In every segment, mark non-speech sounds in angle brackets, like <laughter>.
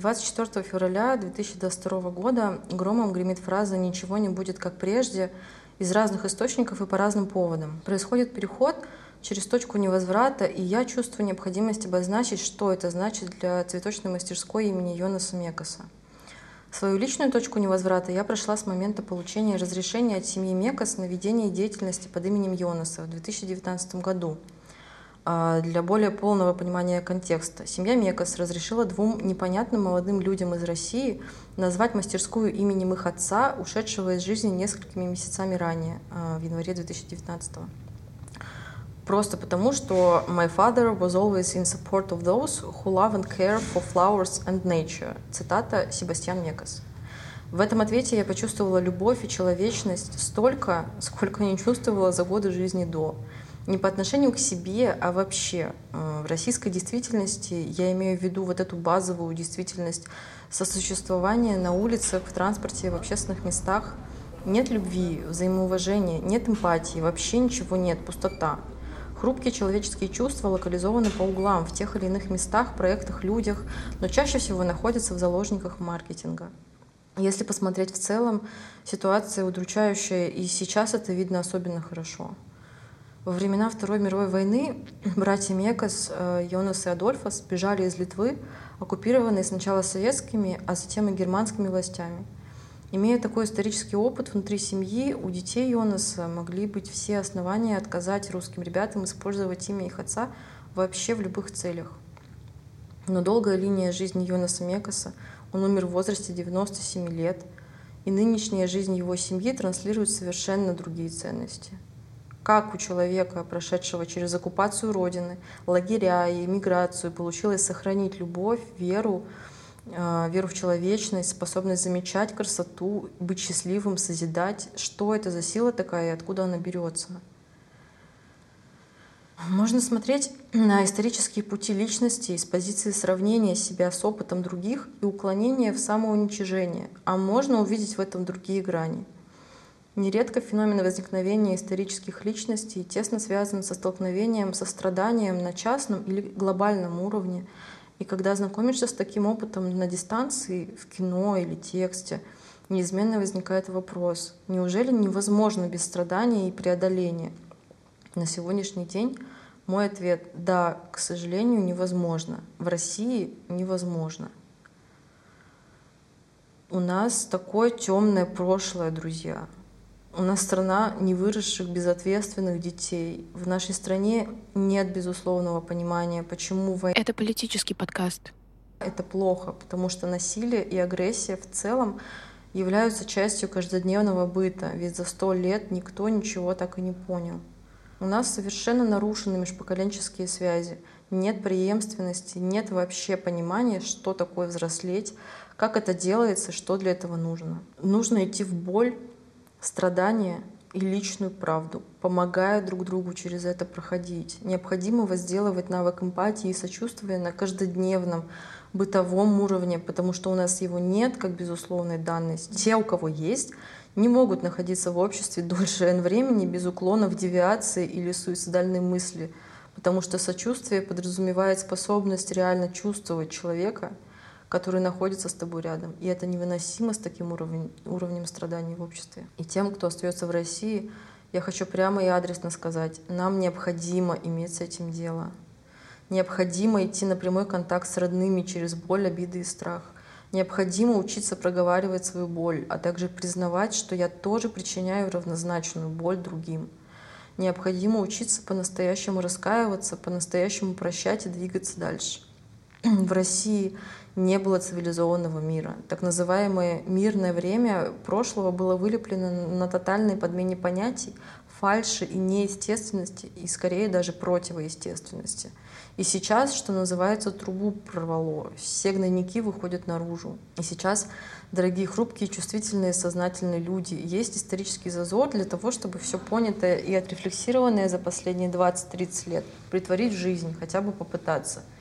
24 февраля 2022 года громом гремит фраза «ничего не будет как прежде» из разных источников и по разным поводам. Происходит переход через точку невозврата, и я чувствую необходимость обозначить, что это значит для цветочной мастерской имени Йонаса Мекаса. Свою личную точку невозврата я прошла с момента получения разрешения от семьи Мекас на ведение деятельности под именем Йонаса в 2019 году. А, для более полного понимания контекста, семья Мекас разрешила двум непонятным молодым людям из России назвать мастерскую именем их отца, ушедшего из жизни несколькими месяцами ранее, а, в январе 2019 года просто потому, что my father was always in support of those who love and care for flowers and nature. Цитата Себастьян Мекас. В этом ответе я почувствовала любовь и человечность столько, сколько не чувствовала за годы жизни до. Не по отношению к себе, а вообще. Э, в российской действительности я имею в виду вот эту базовую действительность сосуществования на улицах, в транспорте, в общественных местах. Нет любви, взаимоуважения, нет эмпатии, вообще ничего нет, пустота. Хрупкие человеческие чувства локализованы по углам в тех или иных местах, проектах, людях, но чаще всего находятся в заложниках маркетинга. Если посмотреть в целом, ситуация удручающая, и сейчас это видно особенно хорошо. Во времена Второй мировой войны братья Мекас, э, Йонас и Адольфас бежали из Литвы, оккупированные сначала советскими, а затем и германскими властями – Имея такой исторический опыт внутри семьи, у детей Йонаса могли быть все основания отказать русским ребятам использовать имя их отца вообще в любых целях. Но долгая линия жизни Йонаса Мекаса, он умер в возрасте 97 лет, и нынешняя жизнь его семьи транслирует совершенно другие ценности. Как у человека, прошедшего через оккупацию Родины, лагеря и эмиграцию, получилось сохранить любовь, веру, а, веру в человечность, способность замечать красоту, быть счастливым, созидать. Что это за сила такая и откуда она берется? Можно смотреть на исторические пути личности из позиции сравнения себя с опытом других и уклонения в самоуничижение, а можно увидеть в этом другие грани. Нередко феномен возникновения исторических личностей тесно связан со столкновением со страданием на частном или глобальном уровне, и когда знакомишься с таким опытом на дистанции, в кино или тексте, неизменно возникает вопрос, неужели невозможно без страдания и преодоления? На сегодняшний день мой ответ — да, к сожалению, невозможно. В России невозможно. У нас такое темное прошлое, друзья — у нас страна невыросших безответственных детей. В нашей стране нет безусловного понимания, почему война... Это политический подкаст. Это плохо, потому что насилие и агрессия в целом являются частью каждодневного быта, ведь за сто лет никто ничего так и не понял. У нас совершенно нарушены межпоколенческие связи, нет преемственности, нет вообще понимания, что такое взрослеть, как это делается, что для этого нужно. Нужно идти в боль, страдания и личную правду, помогая друг другу через это проходить. Необходимо возделывать навык эмпатии и сочувствия на каждодневном бытовом уровне, потому что у нас его нет как безусловной данности. Те, у кого есть, не могут находиться в обществе дольше N <laughs> времени без уклона в девиации или суицидальной мысли, потому что сочувствие подразумевает способность реально чувствовать человека — который находится с тобой рядом. И это невыносимо с таким уровнем, уровнем страданий в обществе. И тем, кто остается в России, я хочу прямо и адресно сказать, нам необходимо иметь с этим дело. Необходимо идти на прямой контакт с родными через боль, обиды и страх. Необходимо учиться проговаривать свою боль, а также признавать, что я тоже причиняю равнозначную боль другим. Необходимо учиться по-настоящему раскаиваться, по-настоящему прощать и двигаться дальше. <clears throat> В России не было цивилизованного мира. Так называемое мирное время прошлого было вылеплено на тотальной подмене понятий, фальши и неестественности, и скорее даже противоестественности. И сейчас, что называется, трубу прорвало. Все гнойники выходят наружу. И сейчас, дорогие хрупкие, чувствительные, сознательные люди, есть исторический зазор для того, чтобы все понятое и отрефлексированное за последние 20-30 лет притворить в жизнь, хотя бы попытаться —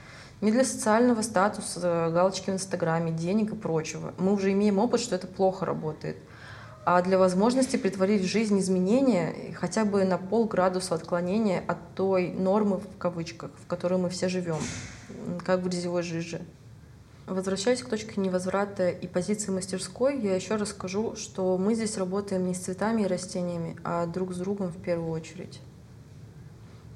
не для социального статуса, галочки в Инстаграме, денег и прочего. Мы уже имеем опыт, что это плохо работает. А для возможности притворить в жизнь изменения хотя бы на полградуса отклонения от той нормы, в кавычках, в которой мы все живем, как в грязевой жиже. Возвращаясь к точке невозврата и позиции мастерской, я еще расскажу, что мы здесь работаем не с цветами и растениями, а друг с другом в первую очередь.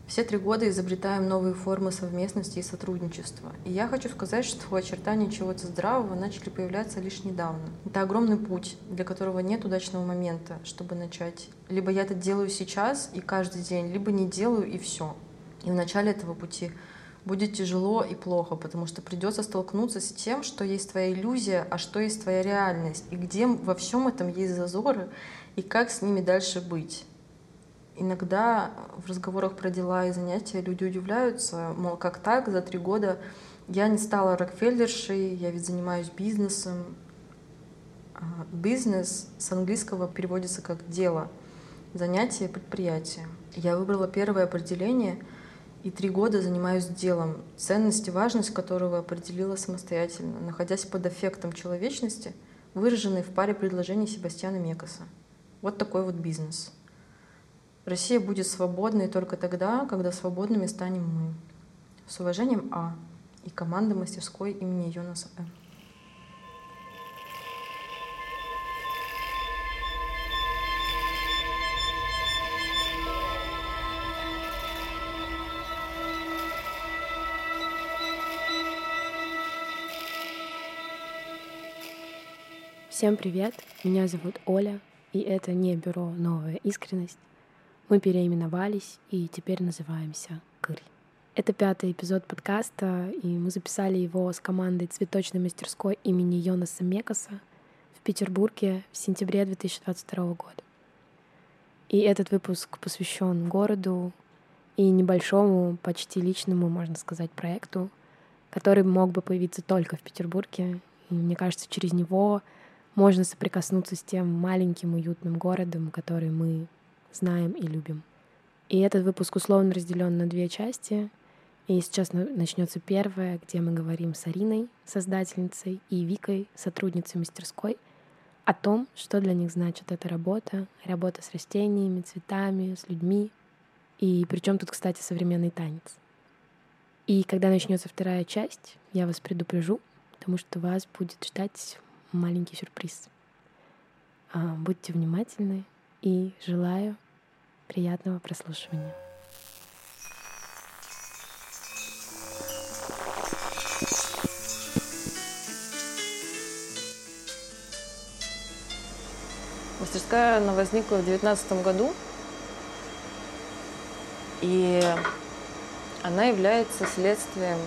Все три года изобретаем новые формы совместности и сотрудничества. И я хочу сказать, что очертания чего-то здравого начали появляться лишь недавно. Это огромный путь, для которого нет удачного момента, чтобы начать. Либо я это делаю сейчас и каждый день, либо не делаю и все. И в начале этого пути будет тяжело и плохо, потому что придется столкнуться с тем, что есть твоя иллюзия, а что есть твоя реальность, и где во всем этом есть зазоры, и как с ними дальше быть. Иногда в разговорах про дела и занятия люди удивляются, мол, как так, за три года я не стала Рокфеллершей, я ведь занимаюсь бизнесом. А, бизнес с английского переводится как дело, занятие, предприятие. Я выбрала первое определение и три года занимаюсь делом, ценность и важность которого определила самостоятельно, находясь под эффектом человечности, выраженной в паре предложений Себастьяна Мекаса. Вот такой вот бизнес. Россия будет свободной только тогда, когда свободными станем мы. С уважением А и команда мастерской имени Йонаса М. Всем привет! Меня зовут Оля, и это не бюро «Новая искренность». Мы переименовались и теперь называемся «Кырь». Это пятый эпизод подкаста, и мы записали его с командой цветочной мастерской имени Йонаса Мекаса в Петербурге в сентябре 2022 года. И этот выпуск посвящен городу и небольшому, почти личному, можно сказать, проекту, который мог бы появиться только в Петербурге. И мне кажется, через него можно соприкоснуться с тем маленьким уютным городом, который мы знаем и любим. И этот выпуск условно разделен на две части. И сейчас начнется первая, где мы говорим с Ариной, создательницей, и Викой, сотрудницей мастерской, о том, что для них значит эта работа, работа с растениями, цветами, с людьми. И причем тут, кстати, современный танец. И когда начнется вторая часть, я вас предупрежу, потому что вас будет ждать маленький сюрприз. А, будьте внимательны и желаю Приятного прослушивания. Мастерская она возникла в девятнадцатом году, и она является следствием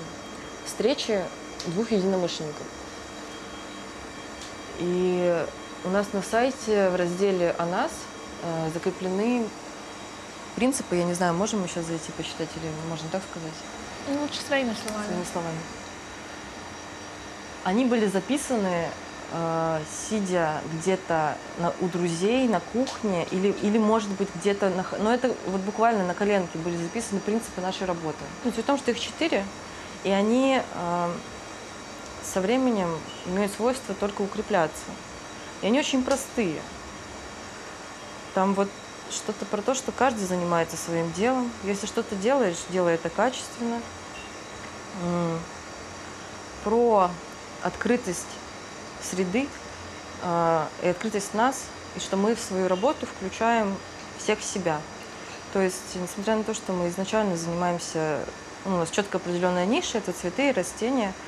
встречи двух единомышленников. И у нас на сайте в разделе «О нас» э, закреплены принципы, я не знаю, можем мы сейчас зайти почитать или можно так сказать? Ну, лучше своими словами. Своими словами. Они были записаны, э, сидя где-то на, у друзей на кухне или, или может быть, где-то... На, но это вот буквально на коленке были записаны принципы нашей работы. Ну, в том, что их четыре, и они э, со временем имеют свойство только укрепляться. И они очень простые. Там вот что-то про то, что каждый занимается своим делом. Если что-то делаешь, делай это качественно. Про открытость среды э, и открытость нас, и что мы в свою работу включаем всех себя. То есть, несмотря на то, что мы изначально занимаемся, ну, у нас четко определенная ниша, это цветы и растения –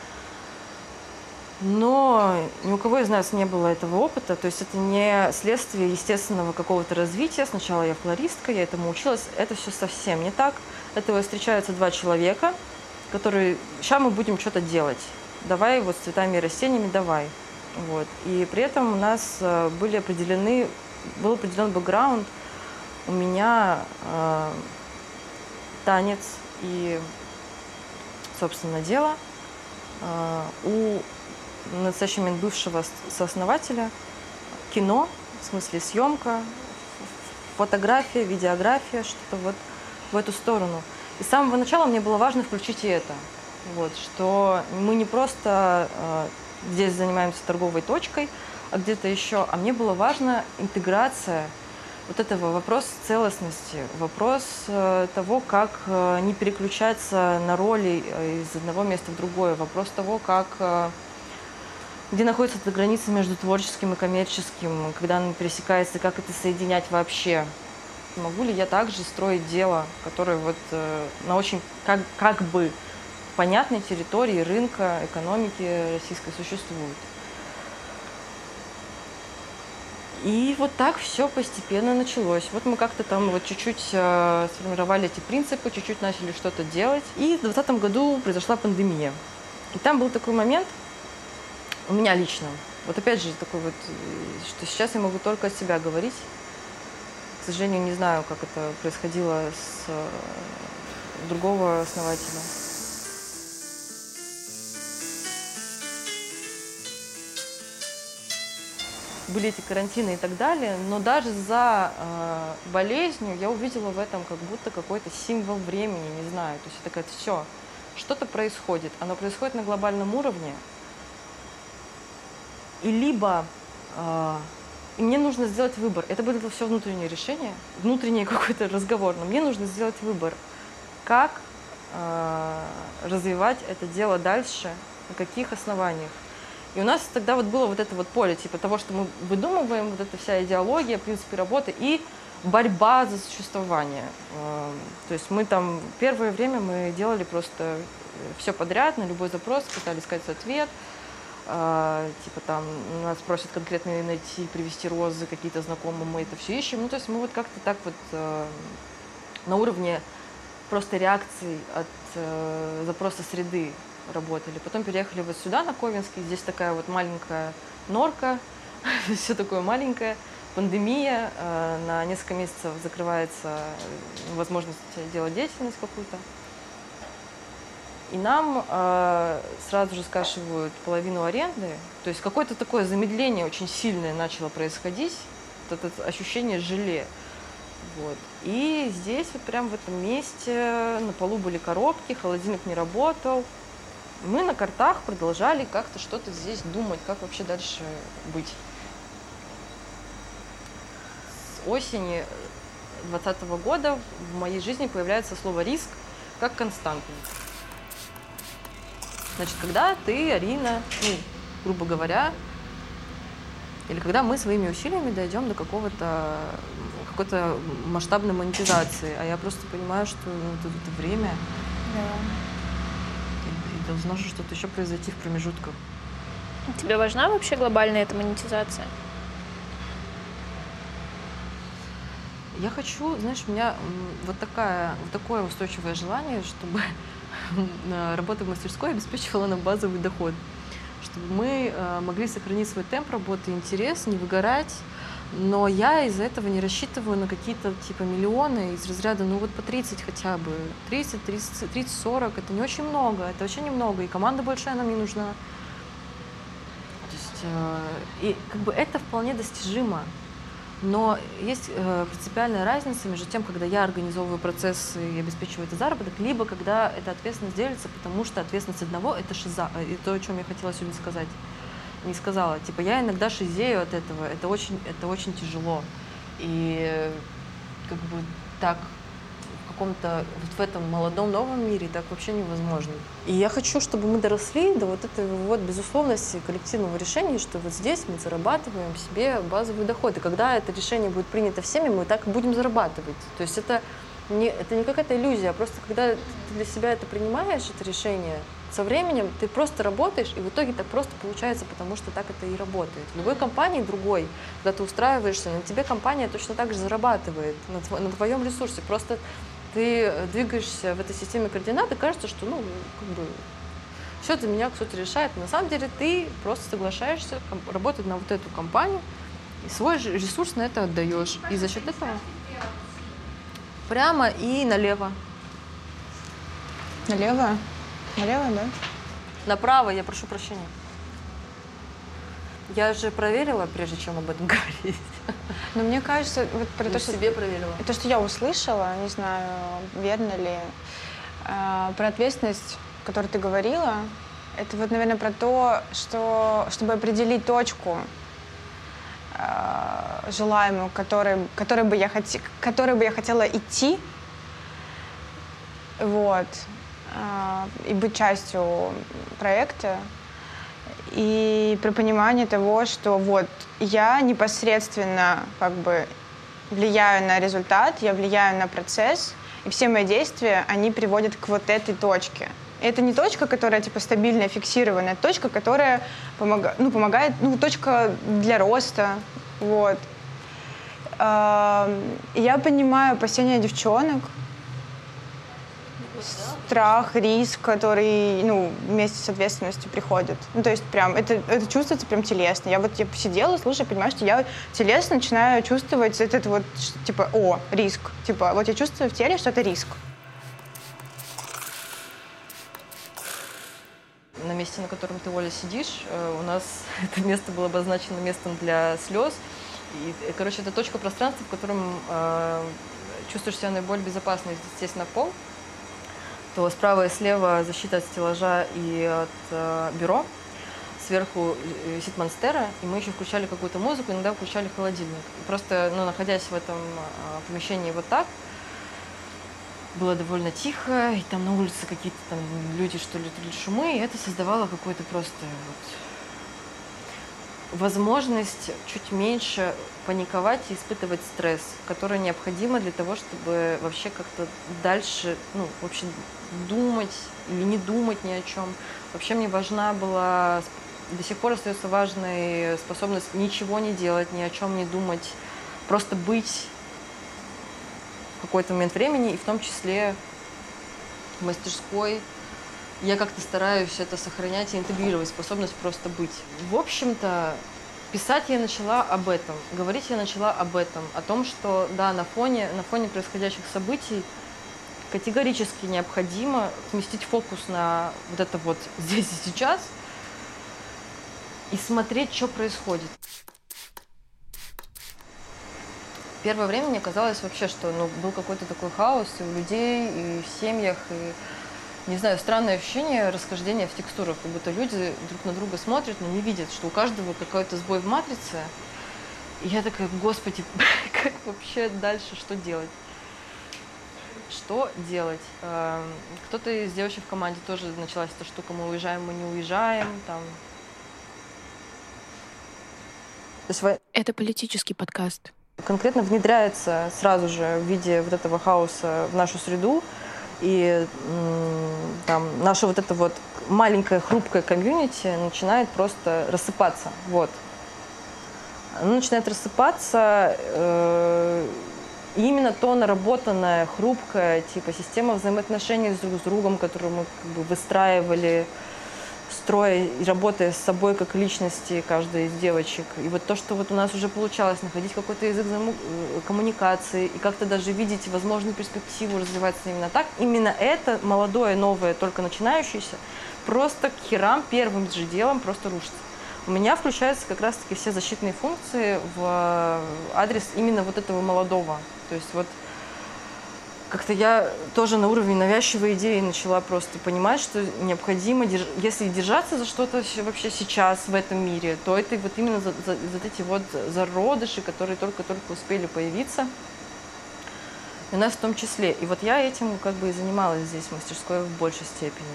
но ни у кого из нас не было этого опыта, то есть это не следствие естественного какого-то развития. Сначала я флористка, я этому училась, это все совсем не так. Этого встречаются два человека, которые, сейчас мы будем что-то делать, давай вот с цветами и растениями, давай. Вот. И при этом у нас э, были определены, был определен бэкграунд, у меня э, танец и, собственно, дело. Э, у на настоящий бывшего сооснователя, кино, в смысле съемка, фотография, видеография, что-то вот в эту сторону. И с самого начала мне было важно включить и это. Вот, что мы не просто э, здесь занимаемся торговой точкой, а где-то еще, а мне было важно интеграция вот этого вопрос целостности, вопрос э, того, как э, не переключаться на роли э, из одного места в другое, вопрос того, как э, где находится эта граница между творческим и коммерческим, когда она пересекается, как это соединять вообще. Могу ли я также строить дело, которое вот э, на очень как, как бы понятной территории рынка, экономики российской существует. И вот так все постепенно началось. Вот мы как-то там вот чуть-чуть э, сформировали эти принципы, чуть-чуть начали что-то делать. И в 2020 году произошла пандемия. И там был такой момент, у меня лично, вот опять же такой вот, э, что сейчас я могу только от себя говорить. К сожалению, не знаю, как это происходило с э, другого основателя. были эти карантины и так далее, но даже за э, болезнью я увидела в этом как будто какой-то символ времени, не знаю. То есть это как все, что-то происходит, оно происходит на глобальном уровне, и либо э, мне нужно сделать выбор. Это было все внутреннее решение, внутренний какой-то разговор, но мне нужно сделать выбор, как э, развивать это дело дальше, на каких основаниях. И у нас тогда вот было вот это вот поле, типа того, что мы выдумываем, вот эта вся идеология, принципы работы и борьба за существование. Эм, то есть мы там первое время мы делали просто э, все подряд, на любой запрос пытались искать ответ. Э, типа там нас просят конкретно найти, привести розы какие-то знакомые, мы это все ищем. Ну, то есть мы вот как-то так вот э, на уровне просто реакций от запроса среды работали. Потом переехали вот сюда, на Ковенский. Здесь такая вот маленькая норка, <laughs> все такое маленькое. Пандемия, э, на несколько месяцев закрывается возможность делать деятельность какую-то. И нам э, сразу же скашивают половину аренды. То есть какое-то такое замедление очень сильное начало происходить. Вот это ощущение желе. Вот. И здесь вот прям в этом месте на полу были коробки, холодильник не работал мы на картах продолжали как-то что-то здесь думать, как вообще дальше быть. С осени 2020 года в моей жизни появляется слово «риск» как константный. Значит, когда ты, Арина, ну, грубо говоря, или когда мы своими усилиями дойдем до какого-то какой-то масштабной монетизации, а я просто понимаю, что ну, это, это время. Да должно же что-то еще произойти в промежутках. Тебе важна вообще глобальная эта монетизация? Я хочу, знаешь, у меня вот, такая, вот такое устойчивое желание, чтобы <laughs> работа в мастерской обеспечивала нам базовый доход, чтобы мы э, могли сохранить свой темп работы, интерес, не выгорать, но я из-за этого не рассчитываю на какие-то типа миллионы из разряда, ну вот по 30 хотя бы. 30, 30, 30, 40, это не очень много, это очень немного, и команда большая нам не нужна. То есть, э, и как бы это вполне достижимо. Но есть э, принципиальная разница между тем, когда я организовываю процессы и обеспечиваю это заработок, либо когда эта ответственность делится, потому что ответственность одного — это шиза, и то, о чем я хотела сегодня сказать не сказала. Типа, я иногда шизею от этого, это очень, это очень тяжело. И как бы так каком-то вот в этом молодом новом мире так вообще невозможно. И я хочу, чтобы мы доросли до вот этой вот безусловности коллективного решения, что вот здесь мы зарабатываем себе базовый доход. И когда это решение будет принято всеми, мы так и будем зарабатывать. То есть это не, это не какая-то иллюзия, а просто когда ты для себя это принимаешь, это решение, со временем ты просто работаешь, и в итоге так просто получается, потому что так это и работает. В любой компании другой, когда ты устраиваешься, на тебе компания точно так же зарабатывает, на, тв на твоем ресурсе. Просто ты двигаешься в этой системе координат, и кажется, что, ну, как бы, все за меня кто-то решает. На самом деле ты просто соглашаешься работать на вот эту компанию, и свой ресурс на это отдаешь. И за счет этого прямо и налево. Налево? Налево, да? Направо, я прошу прощения. Я же проверила, прежде чем об этом <laughs> говорить. Но мне кажется, вот про то, что... себе проверила. То, что я услышала, не знаю, верно ли, э, про ответственность, о которой ты говорила, это вот, наверное, про то, что, чтобы определить точку э, желаемую, которой, которой, бы я хот... которой бы я хотела идти, вот, а, и быть частью проекта, и про понимание того, что вот я непосредственно как бы влияю на результат, я влияю на процесс, и все мои действия, они приводят к вот этой точке. Это не точка, которая типа стабильная, фиксированная, это точка, которая помога, ну, помогает, ну, точка для роста, вот. Я понимаю опасения девчонок, страх, риск, который, ну, вместе с ответственностью приходит. Ну, то есть прям, это, это чувствуется прям телесно. Я вот я посидела, слушаю, понимаю, что я телесно начинаю чувствовать этот вот, типа, о, риск. Типа, вот я чувствую в теле, что это риск. На месте, на котором ты, Оля, сидишь, э, у нас <laughs> это место было обозначено местом для слез. И, э, короче, это точка пространства, в котором э, чувствуешь себя наиболее безопасно, естественно, пол то справа и слева защита от стеллажа и от э, бюро. Сверху висит монстера, и мы еще включали какую-то музыку, иногда включали холодильник. И просто, ну, находясь в этом э, помещении вот так, было довольно тихо, и там на улице какие-то там люди, что ли, шумы, и это создавало какой-то просто вот возможность чуть меньше паниковать и испытывать стресс, который необходимо для того, чтобы вообще как-то дальше, ну, вообще думать или не думать ни о чем. Вообще мне важна была, до сих пор остается важной способность ничего не делать, ни о чем не думать, просто быть в какой-то момент времени, и в том числе в мастерской, я как-то стараюсь это сохранять и интегрировать, способность просто быть. В общем-то, писать я начала об этом, говорить я начала об этом, о том, что, да, на фоне, на фоне происходящих событий категорически необходимо сместить фокус на вот это вот <laughs> здесь и сейчас и смотреть, что происходит. Первое время мне казалось вообще, что ну, был какой-то такой хаос и у людей, и в семьях, и не знаю, странное ощущение расхождения в текстурах, как будто люди друг на друга смотрят, но не видят, что у каждого какой-то сбой в матрице. И я такая, господи, <laughs> как вообще дальше, что делать? Что делать? Эм, кто-то из девочек в команде тоже началась эта штука, мы уезжаем, мы не уезжаем, там. Это политический подкаст. Конкретно внедряется сразу же в виде вот этого хаоса в нашу среду, и там наша вот эта вот маленькая хрупкая комьюнити начинает просто рассыпаться. Вот. Она начинает рассыпаться, э, и именно то наработанная, хрупкая, типа система взаимоотношений друг с другом, которую мы как бы выстраивали, строя и работая с собой как личности каждой из девочек. И вот то, что вот у нас уже получалось находить какой-то язык э, коммуникации и как-то даже видеть возможную перспективу развиваться именно так, именно это молодое, новое, только начинающееся, просто к херам первым же делом просто рушится. У меня включаются как раз-таки все защитные функции в э, адрес именно вот этого молодого. То есть вот как-то я тоже на уровне навязчивой идеи начала просто понимать, что необходимо, если держаться за что-то вообще сейчас в этом мире, то это вот именно за, за, за эти вот зародыши, которые только-только успели появиться. И у нас в том числе. И вот я этим как бы и занималась здесь в мастерской в большей степени.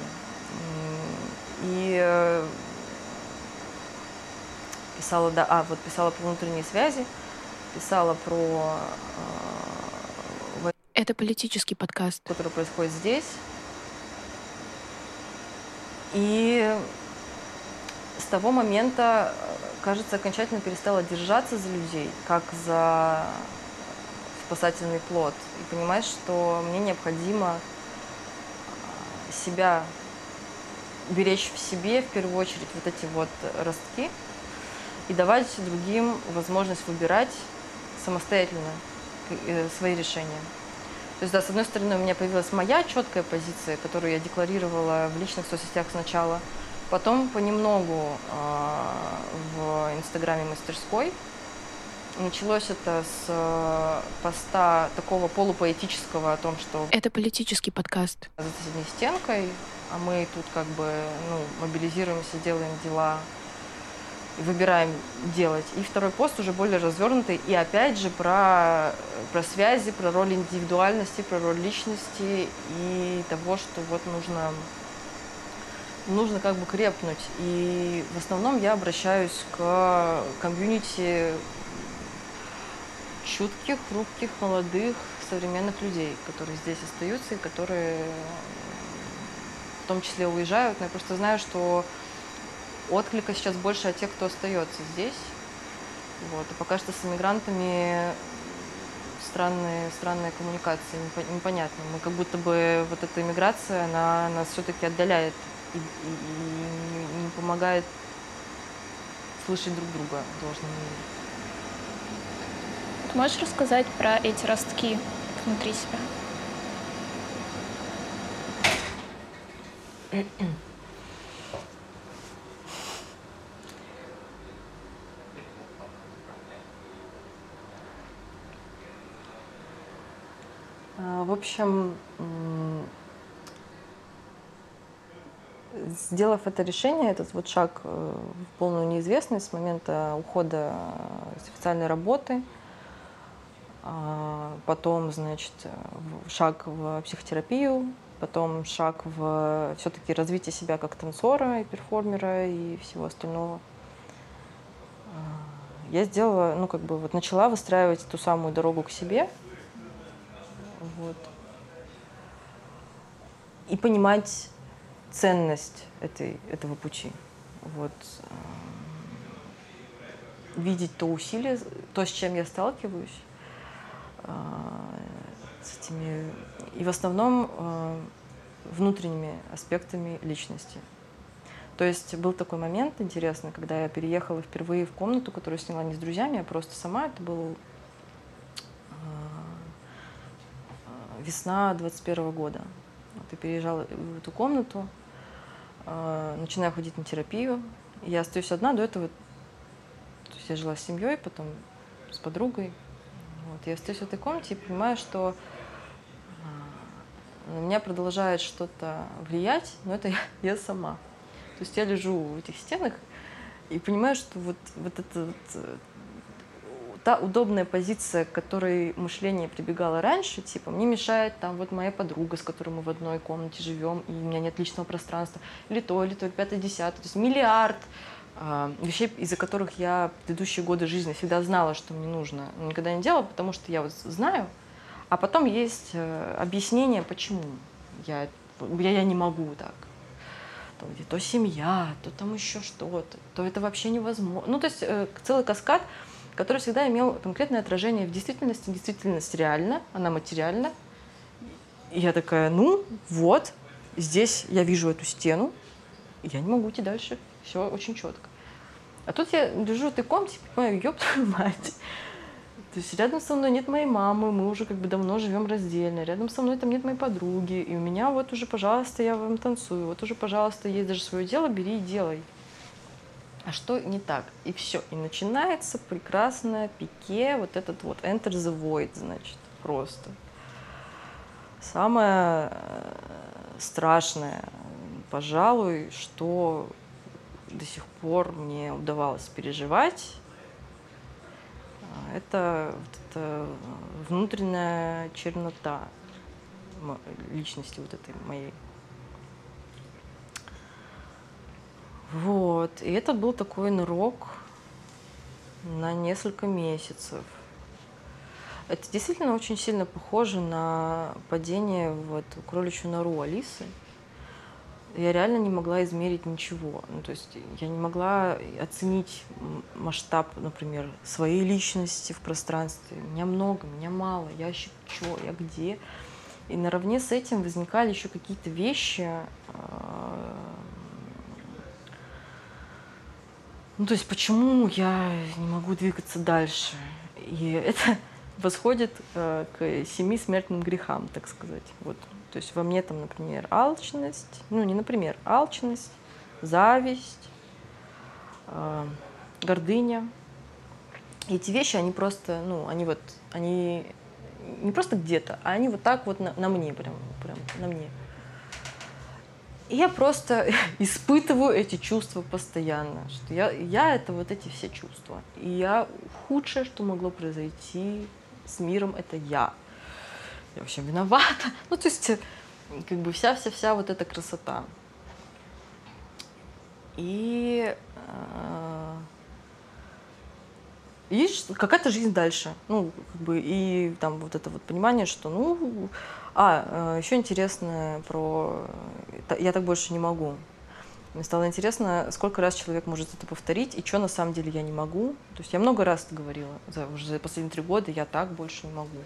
И э, писала, да, а, вот писала про внутренние связи, писала про э, это политический подкаст. Который происходит здесь. И с того момента, кажется, окончательно перестала держаться за людей, как за спасательный плод. И понимаешь, что мне необходимо себя беречь в себе, в первую очередь, вот эти вот ростки, и давать другим возможность выбирать самостоятельно э, свои решения. То есть, да, с одной стороны, у меня появилась моя четкая позиция, которую я декларировала в личных соцсетях сначала, потом понемногу э, в Инстаграме мастерской. Началось это с э, поста такого полупоэтического о том, что... Это политический подкаст. За соседней стенкой, а мы тут как бы ну, мобилизируемся, делаем дела выбираем делать. И второй пост уже более развернутый. И опять же про, про связи, про роль индивидуальности, про роль личности и того, что вот нужно нужно как бы крепнуть. И в основном я обращаюсь к комьюнити чутких, хрупких, молодых, современных людей, которые здесь остаются и которые в том числе уезжают. Но я просто знаю, что отклика сейчас больше от тех, кто остается здесь. Вот. И пока что с иммигрантами странные, странные коммуникации, непонятно. Мы как будто бы вот эта иммиграция, она нас все-таки отдаляет и, и, и не помогает слышать друг друга в должной мере. Можешь рассказать про эти ростки внутри себя? <clears throat> в общем, сделав это решение, этот вот шаг э, в полную неизвестность с момента ухода с официальной работы, а, потом, значит, шаг в психотерапию, потом шаг в все-таки развитие себя как танцора и перформера и всего остального. А, я сделала, ну, как бы вот начала выстраивать ту самую дорогу к себе. Вот. И понимать ценность этой, этого пути. Вот. Видеть то усилие, то, с чем я сталкиваюсь, а, с этими, и в основном а, внутренними аспектами личности. То есть был такой момент интересный, когда я переехала впервые в комнату, которую сняла не с друзьями, а просто сама. Это был весна 21 года. Вот я переезжала в эту комнату, начинаю ходить на терапию. Я остаюсь одна, до этого то есть я жила с семьей, потом с подругой, вот, я остаюсь в этой комнате и понимаю, что а, на меня продолжает что-то влиять, но это <laughs> я, я сама. То есть я лежу в этих стенах и понимаю, что вот, вот это вот, э, та удобная позиция, к которой мышление прибегало раньше, типа, мне мешает там вот моя подруга, с которой мы в одной комнате живем, и у меня нет личного пространства, или то, или то, пятое, десятое, то есть миллиард а, вещей, из-за которых я предыдущие годы жизни всегда знала, что мне нужно, но никогда не делала, потому что я вот знаю, а потом есть э, объяснение, почему я, я, я не могу так. То, то семья, то там еще что-то, то это вообще невозможно. Ну, то есть э, целый каскад, который всегда имел конкретное отражение в действительности. Действительность реальна, она материальна. И я такая, ну вот, здесь я вижу эту стену, я не могу идти дальше все очень четко. А тут я лежу в этой комнате и понимаю, ёб твою мать. То есть рядом со мной нет моей мамы, мы уже как бы давно живем раздельно. Рядом со мной там нет моей подруги. И у меня вот уже, пожалуйста, я вам танцую. Вот уже, пожалуйста, есть даже свое дело, бери и делай. А что не так? И все. И начинается прекрасное пике, вот этот вот enter the void, значит, просто. Самое э, страшное, пожалуй, что до сих пор мне удавалось переживать, а, это, вот это внутренняя чернота личности вот этой моей. Вот. И это был такой нырок на несколько месяцев. Это действительно очень сильно похоже на падение в эту кроличью нору Алисы я реально не могла измерить ничего. Ну, то есть я не могла оценить масштаб, например, своей личности в пространстве. Меня много, меня мало, я что, я где. И наравне с этим возникали еще какие-то вещи. А, ну, то есть почему я не могу двигаться дальше? И это <laughs> восходит э, к семи смертным грехам, так сказать. Вот то есть во мне там, например, алчность, ну не например, алчность, зависть, э, гордыня. И эти вещи, они просто, ну, они вот, они не просто где-то, а они вот так вот на, на мне, прям, прям на мне. Я просто <laughs> испытываю эти чувства постоянно, что я, я это вот эти все чувства. И я худшее, что могло произойти с миром, это я я вообще виновата. <laughs> Ну, то есть, как бы вся-вся-вся вот эта красота. И э, есть какая-то жизнь дальше. Ну, как бы, и там вот это вот понимание, что, ну, а, э, еще интересно про... Я так больше не могу. Мне стало интересно, сколько раз человек может это повторить, и что на самом деле я не могу. То есть я много раз говорила, за, уже за последние три года я так больше не могу.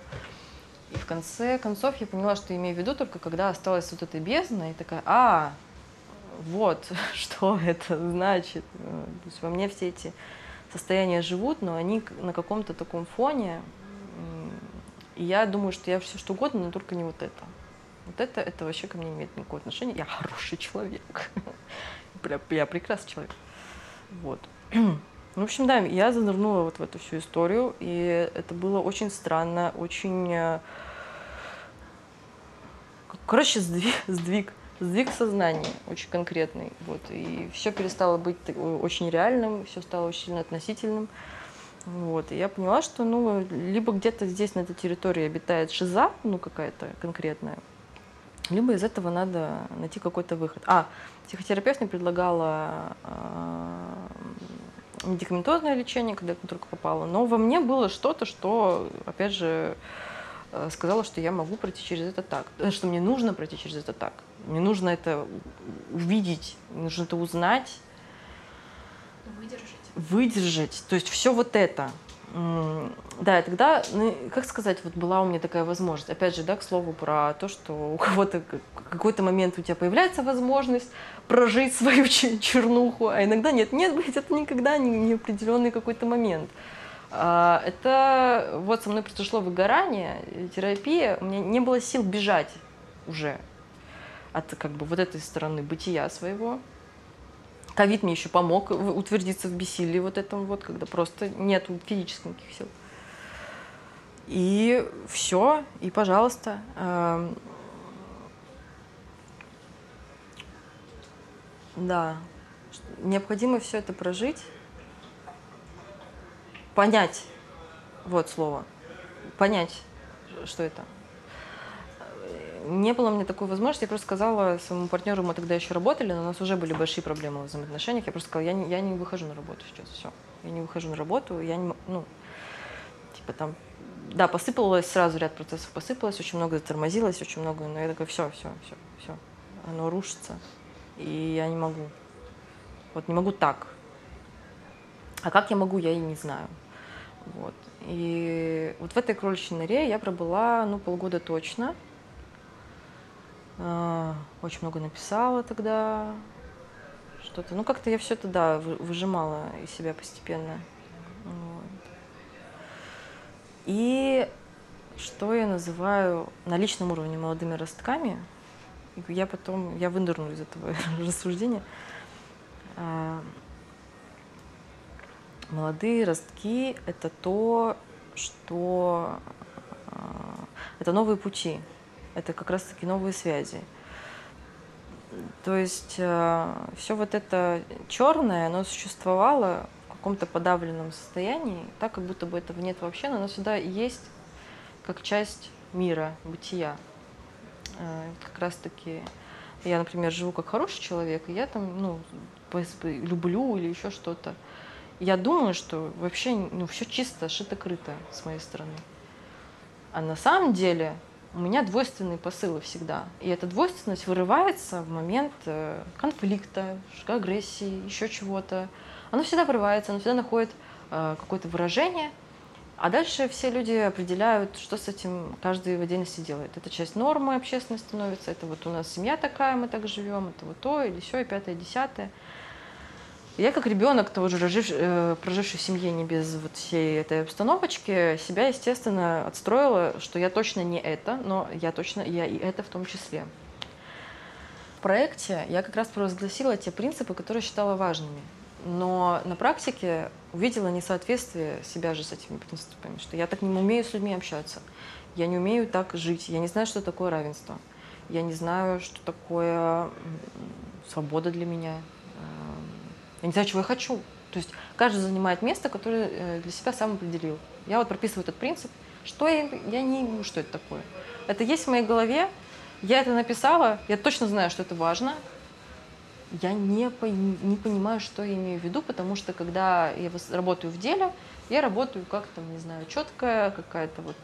И в конце концов я поняла, что имею в виду только когда осталась вот эта бездна, и такая, а, вот, <laughs> что это значит. То есть во мне все эти состояния живут, но они на каком-то таком фоне. И я думаю, что я все что угодно, но только не вот это. Вот это, это вообще ко мне не имеет никакого отношения. Я хороший человек. <laughs> Я прекрасный человек. Вот. <clears throat> В общем, да, я занырнула вот в эту всю историю, и это было очень странно, очень... Э, короче, сдвиг, <laughs> сдвиг, сдвиг сознания очень конкретный. Вот, и все перестало быть очень реальным, все стало очень сильно относительным. Вот, и я поняла, что ну, либо где-то здесь, на этой территории, обитает шиза, ну, какая-то конкретная, либо из этого надо найти какой-то выход. А, психотерапевт мне предлагала э, медикаментозное лечение, когда я только попала, но во мне было что-то, что, опять же, э, сказала, что я могу пройти через это так, э, что мне нужно пройти через это так. Мне нужно это увидеть, мне нужно это узнать. Выдержать. То есть все вот это. Да, и тогда, ну, как сказать, вот была у меня такая возможность. Опять же, да, к слову про то, что у кого-то какой-то момент у тебя появляется возможность прожить свою <laughs> чернуху, а иногда нет. Нет, блядь, это никогда не, не определенный какой-то момент. А, это вот со мной произошло выгорание, терапия, у меня не было сил бежать уже от как бы вот этой стороны бытия своего. Ковид мне еще помог утвердиться в бессилии вот этом вот, когда просто нет физических никаких сил. И все, и пожалуйста. Эм, да, необходимо все это прожить, понять, вот слово, понять, что это. Не было мне такой возможности, я просто сказала своему партнеру, мы тогда еще работали, но у нас уже были большие проблемы в взаимоотношениях, я просто сказала, я не, я не выхожу на работу сейчас, все, я не выхожу на работу, я не, ну, типа там да, посыпалось сразу ряд процессов посыпалось, очень много затормозилось, очень много, но я такая, все, все, все, все, оно рушится, и я не могу. Вот не могу так. А как я могу, я и не знаю. Вот. И вот в этой кроличьей норе я пробыла, ну, полгода точно. А, очень много написала тогда, что-то. Ну, как-то я все это, да, выжимала из себя постепенно. И что я называю на личном уровне молодыми ростками, я потом, я вынырну из этого <laughs> рассуждения. А, молодые ростки — это то, что... А, это новые пути, это как раз-таки новые связи. То есть а, все вот это черное, оно существовало каком-то подавленном состоянии, так как будто бы этого нет вообще, но оно всегда есть как часть мира, бытия. Э, как раз таки я, например, живу как хороший человек, и я там, ну, люблю или еще что-то. Я думаю, что вообще ну, все чисто, шито-крыто с моей стороны. А на самом деле у меня двойственные посылы всегда. И эта двойственность вырывается в момент э, конфликта, агрессии, еще чего-то оно всегда врывается, оно всегда находит э, какое-то выражение, а дальше все люди определяют, что с этим каждый в отдельности делает. Это часть нормы общественной становится, это вот у нас семья такая, мы так живем, это вот то или все, и пятое, десятое. Я как ребенок, тоже рожив, э, проживший в семье не без вот всей этой обстановочки, себя, естественно, отстроила, что я точно не это, но я точно, я и это в том числе. В проекте я как раз провозгласила те принципы, которые считала важными но на практике увидела несоответствие себя же с этими принципами, что я так не умею с людьми общаться, я не умею так жить, я не знаю, что такое равенство, я не знаю, что такое свобода для меня, я не знаю, чего я хочу. То есть каждый занимает место, которое э, для себя сам определил. Я вот прописываю этот принцип, что я, я не знаю, что это такое. Это есть в моей голове, я это написала, я точно знаю, что это важно, я не, не понимаю, что я имею в виду, потому что когда я работаю в деле, я работаю как там, не знаю, четкая какая-то вот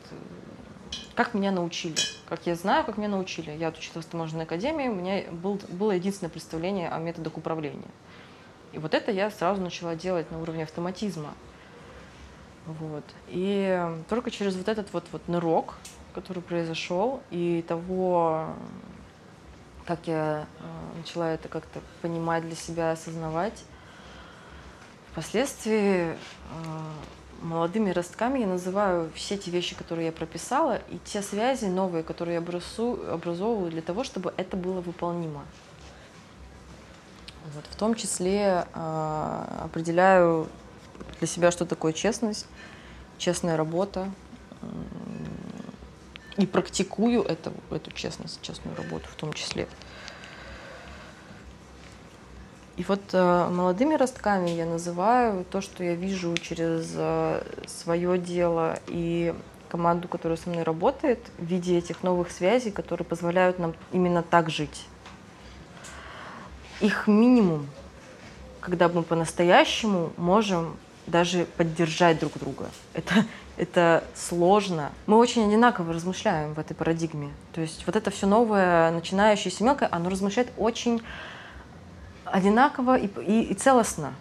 как меня научили, как я знаю, как меня научили. Я отучилась в таможенной академии, у меня был, было единственное представление о методах управления. И вот это я сразу начала делать на уровне автоматизма. Вот. И только через вот этот вот, вот нырок, который произошел, и того, как я э, начала это как-то понимать для себя, осознавать, впоследствии э, молодыми ростками я называю все те вещи, которые я прописала, и те связи новые, которые я образовываю для того, чтобы это было выполнимо. Вот, в том числе э, определяю для себя, что такое честность, честная работа, и практикую это, эту честность, честную работу в том числе. И вот э, молодыми ростками я называю то, что я вижу через э, свое дело и команду, которая со мной работает, в виде этих новых связей, которые позволяют нам именно так жить. Их минимум, когда мы по-настоящему можем даже поддержать друг друга. Это, это сложно. Мы очень одинаково размышляем в этой парадигме. То есть вот это все новое, начинающееся мелкое, оно размышляет очень одинаково и, и, и целостно.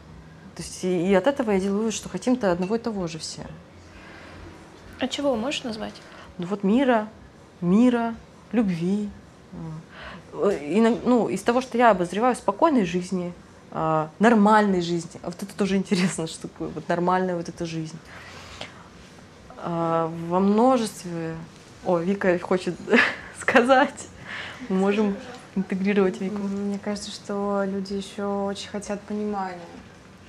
То есть и, и от этого я делаю вывод, что хотим-то одного и того же все. А чего можешь назвать? Ну вот мира, мира, любви. И, ну, из того, что я обозреваю, спокойной жизни, а, нормальной жизни. А вот это тоже <laughs> интересно, что такое вот нормальная вот эта жизнь. А, во множестве... О, Вика хочет <laughs> сказать. Мы можем интегрировать Вику? Мне кажется, что люди еще очень хотят понимания.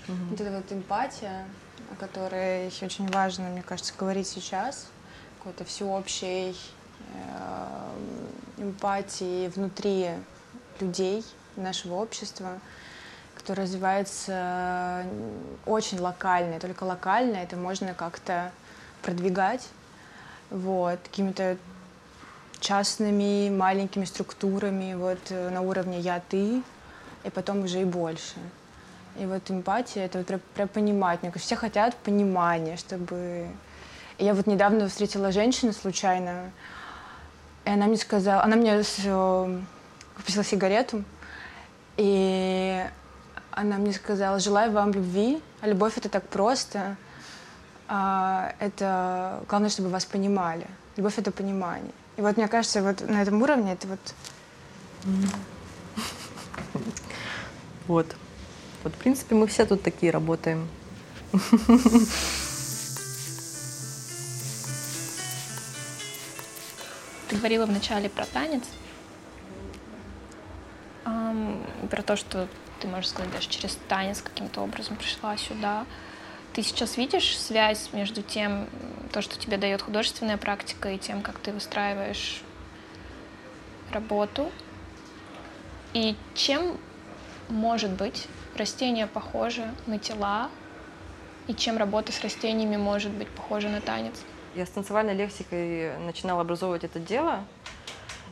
Угу. Вот эта вот эмпатия, о которой еще очень важно, мне кажется, говорить сейчас, какой-то всеобщей э, эмпатии внутри людей, нашего общества, которая развивается очень локально, только локально это можно как-то продвигать вот, какими-то частными маленькими структурами, вот э, на уровне я-ты, и потом уже и больше. И вот эмпатия — это вот про понимать. Мне кажется, все хотят понимания, чтобы... И я вот недавно встретила женщину случайно, и она мне сказала... Она мне купила сигарету, и она мне сказала, желаю вам любви, а любовь — это так просто. А это главное, чтобы вас понимали. Любовь — это понимание. И вот мне кажется, вот на этом уровне это вот... Вот. Вот, в принципе, мы все тут такие работаем. Ты говорила вначале про танец, про то, что ты, можешь сказать, даже через танец каким-то образом пришла сюда. Ты сейчас видишь связь между тем, то, что тебе дает художественная практика, и тем, как ты выстраиваешь работу? И чем, может быть, растение похоже на тела, и чем работа с растениями может быть похожа на танец? Я с танцевальной лексикой начинала образовывать это дело,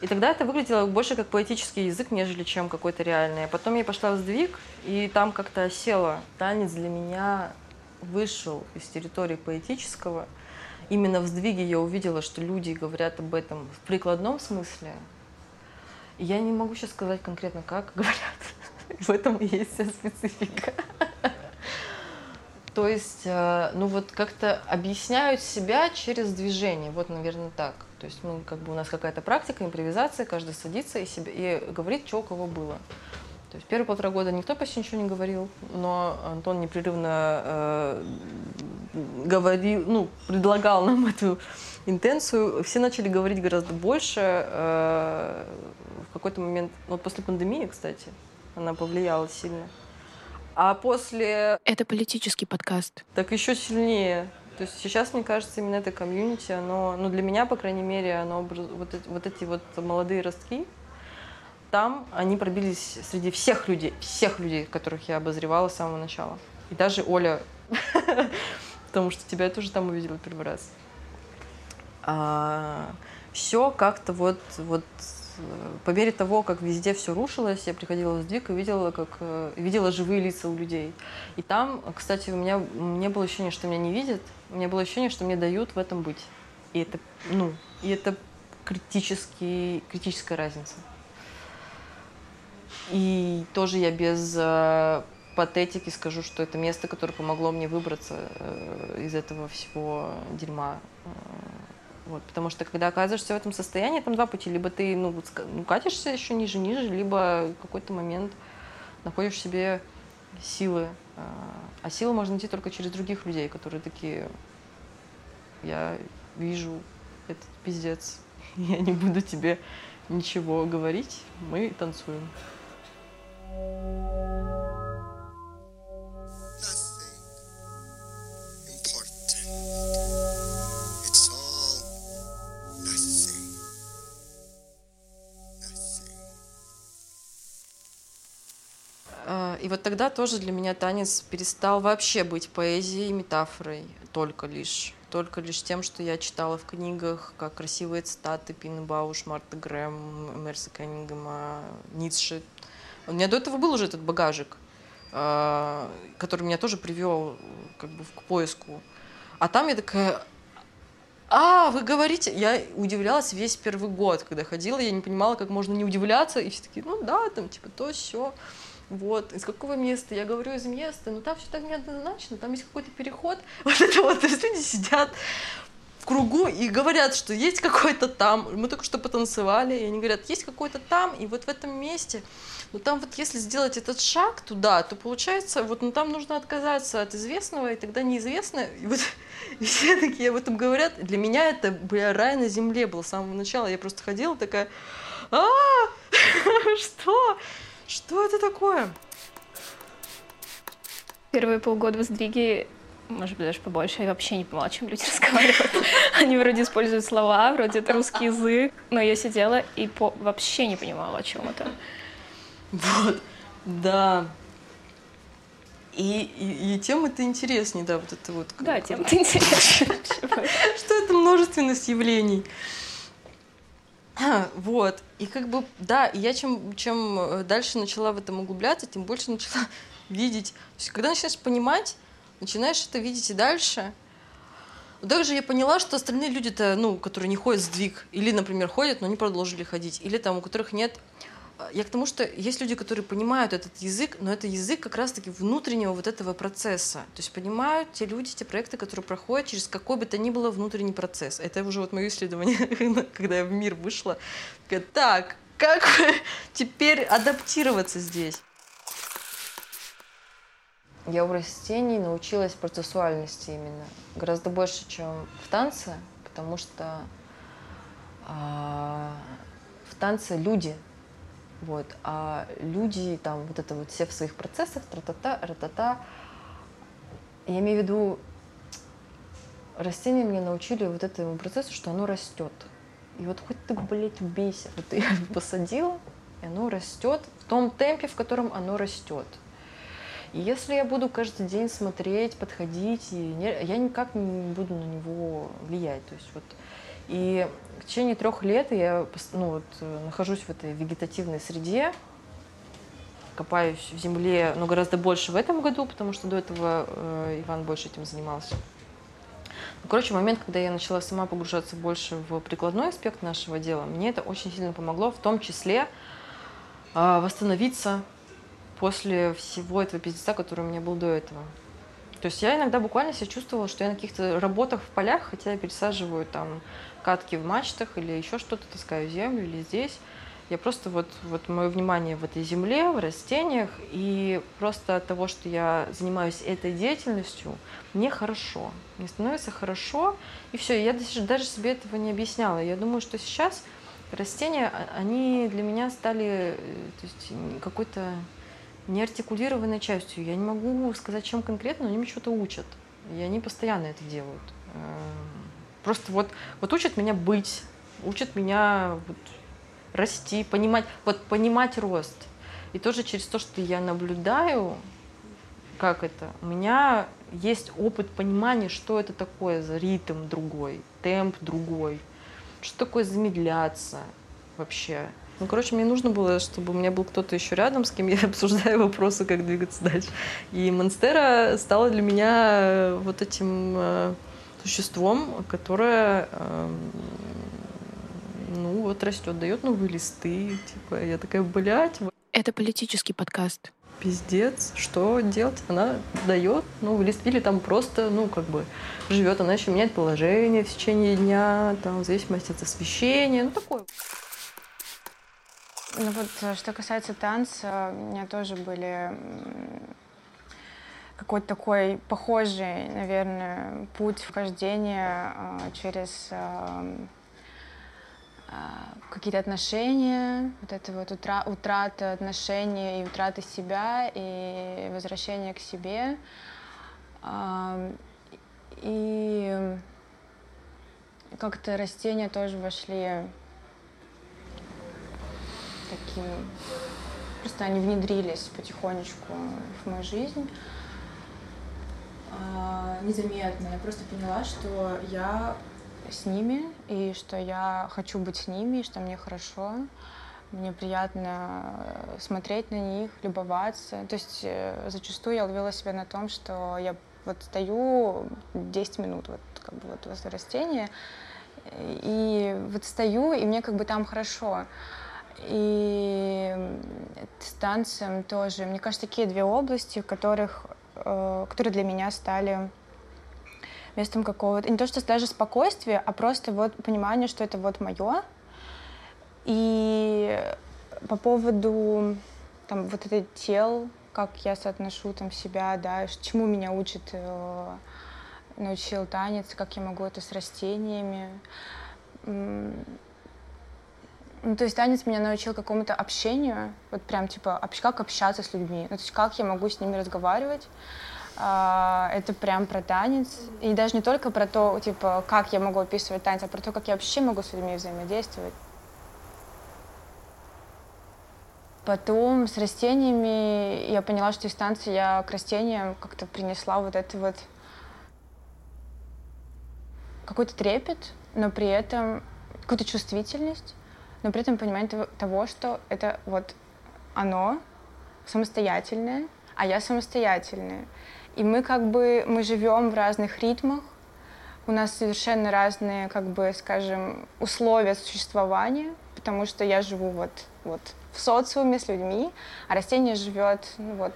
и тогда это выглядело больше как поэтический язык, нежели чем какой-то реальный. А потом я пошла в сдвиг, и там как-то села. Танец для меня вышел из территории поэтического, именно в сдвиге я увидела, что люди говорят об этом в прикладном смысле. И я не могу сейчас сказать конкретно, как <laughs> говорят. В этом есть вся специфика. То есть, э, ну вот как-то объясняют себя через движение. Вот, наверное, так. То есть, ну, как бы у нас какая-то практика, импровизация, каждый садится и, себе, и говорит, что у кого было. То есть первые полтора года никто почти ничего не говорил, но Антон непрерывно э, говорил, ну, предлагал нам <laughs> эту интенцию. Все начали говорить гораздо больше. Э, в какой-то момент, вот после пандемии, кстати, она повлияла сильно. А после... Это политический подкаст. Так еще сильнее. То есть сейчас, мне кажется, именно это комьюнити, оно, ну для меня, по крайней мере, оно вот, вот эти вот молодые ростки, там они пробились среди всех людей, всех людей, которых я обозревала с самого начала. И даже Оля, <laughs> потому что тебя я тоже там увидела первый раз. А, все как-то вот, вот по мере того, как везде все рушилось, я приходила в сдвиг и видела, как э, видела живые лица у людей. И там, кстати, у меня не было ощущения, что меня не видят, у меня было ощущение, что мне дают в этом быть. И это, ну, и это критический, критическая разница. И тоже я без э, патетики скажу, что это место, которое помогло мне выбраться э, из этого всего дерьма. Вот, потому что когда оказываешься в этом состоянии, там два пути. Либо ты ну, ну, катишься еще ниже, ниже, либо в какой-то момент находишь в себе силы. Э, а силы можно найти только через других людей, которые такие, я вижу этот пиздец, <laughs> я не буду тебе ничего говорить, мы танцуем. А, и вот тогда тоже для меня танец перестал вообще быть поэзией, метафорой, только лишь. Только лишь тем, что я читала в книгах, как красивые цитаты Пины Бауш, Марта Грэм, Мерса Кеннингема, Ницше. У меня до этого был уже этот багажик, а, который меня тоже привел как бы к поиску. А там я такая, а, вы говорите, я удивлялась весь первый год, когда ходила, я не понимала, как можно не удивляться, и все такие, ну да, там, типа, то, все. Вот, из какого места? Я говорю, из места, но там все так неоднозначно, там есть какой-то переход. <laughs> Вот это вот, то есть люди сидят в кругу и говорят, что есть какой-то там, мы только что потанцевали, и они говорят, есть какой-то там, и вот в этом месте, но там вот если сделать этот шаг туда, то получается, вот ну, там нужно отказаться от известного, и тогда неизвестное, и вот <laughs> и все такие об этом говорят. Для меня это, бля, рай на земле был с самого начала. Я просто ходила такая, а, <laughs> что? Что это такое? Первые полгода в сдвиге может быть, даже побольше. Я вообще не понимала, о чем люди <laughs> разговаривают. Они вроде используют слова, вроде это русский язык, но я сидела и по... вообще не понимала, о чем это. Вот, да. И, и, и тем это интереснее, да, вот это вот. Да, тем это интереснее. Что это множественность явлений. <laughs> Вот. И как бы, да, и я чем, чем э, дальше начала в этом углубляться, тем больше начала <laughs> видеть. То есть, когда начинаешь понимать, начинаешь это видеть и дальше. Также я поняла, что остальные люди-то, ну, которые не ходят сдвиг, или, например, ходят, но не продолжили ходить, или там, у которых нет я к тому, что есть люди, которые понимают этот язык, но это язык как раз-таки внутреннего вот этого процесса. То есть понимают те люди, те проекты, которые проходят через какой бы то ни было внутренний процесс. Это уже вот мое исследование, <laughs> когда я в мир вышла. Так, как <laughs> теперь адаптироваться здесь? Я у растений научилась процессуальности именно. Гораздо больше, чем в танце, потому что а, в танце люди – вот. А люди там вот это вот все в своих процессах, тра-та-та, ра-та-та. Я имею в виду, растения меня научили вот этому процессу, что оно растет. И вот хоть ты, блядь, убейся, вот ты <laughs> посадила, и оно растет в том темпе, в котором оно растет. И если я буду каждый день смотреть, подходить, и не, я никак не буду на него влиять. То есть вот и в течение трех лет я ну, вот, нахожусь в этой вегетативной среде, копаюсь в земле, но гораздо больше в этом году, потому что до этого э, Иван больше этим занимался. Ну, короче, момент, когда я начала сама погружаться больше в прикладной аспект нашего дела, мне это очень сильно помогло, в том числе э, восстановиться после всего этого пиздеца, который у меня был до этого. То есть я иногда буквально себя чувствовала, что я на каких-то работах в полях, хотя я пересаживаю там катки в мачтах или еще что-то, таскаю землю или здесь. Я просто вот, вот мое внимание в этой земле, в растениях, и просто от того, что я занимаюсь этой деятельностью, мне хорошо. Мне становится хорошо, и все. Я даже, себе этого не объясняла. Я думаю, что сейчас растения, а, они для меня стали э, то есть, какой-то неартикулированной частью. Я не могу сказать, чем конкретно, но они мне что-то учат. И они постоянно это делают. Эм, Просто вот, вот учат меня быть, учат меня вот, расти, понимать, вот понимать рост. И тоже через то, что я наблюдаю, как это, у меня есть опыт понимания, что это такое за ритм другой, темп другой, что такое замедляться вообще. Ну, короче, мне нужно было, чтобы у меня был кто-то еще рядом, с кем я <laughs> обсуждаю вопросы, как двигаться дальше. И Монстера стала для меня э, вот этим э, существом, которое э, ну вот растет, дает новые листы. Типа, я такая, блядь. Это политический подкаст. Пиздец, что делать? Она дает, ну, лист или там просто, ну, как бы живет, она еще меняет положение в течение дня, там, в зависимости от освещения, ну, такое. Ну вот, э, что касается танца, у меня тоже были какой-то такой похожий, наверное, путь вхождения э, через э, какие-то отношения, вот это вот утра утрата отношений и утрата себя, и возвращение к себе. И как-то растения тоже вошли таким... Просто они внедрились потихонечку в мою жизнь. А, незаметно. Я просто поняла, что я с ними, и что я хочу быть с ними, и что мне хорошо. Мне приятно э, смотреть на них, любоваться. То есть э, зачастую я ловила себя на том, что я вот стою 10 минут вот как бы вот возле растения, и вот стою, и мне как бы там хорошо. И с танцем тоже. Мне кажется, такие две области, в которых, э, которые для меня стали местом какого-то, не то что даже спокойствия, а просто вот понимание, что это вот мое. И по поводу там вот этой тел, как я соотношу там себя, да, чему меня учит, э, научил танец, как я могу это с растениями. Ну, то есть танец меня научил какому-то общению, вот прям типа, как общаться с людьми, ну, то есть как я могу с ними разговаривать, а, это прям про танец. И даже не только про то, типа, как я могу описывать танец, а про то, как я вообще могу с людьми взаимодействовать. Потом с растениями я поняла, что из танца я к растениям как-то принесла вот это вот какой-то трепет, но при этом какую-то чувствительность, но при этом понимание того, что это вот оно самостоятельное, а я самостоятельная. И мы как бы, мы живем в разных ритмах, у нас совершенно разные, как бы, скажем, условия существования, потому что я живу вот, вот в социуме с людьми, а растение живет ну, вот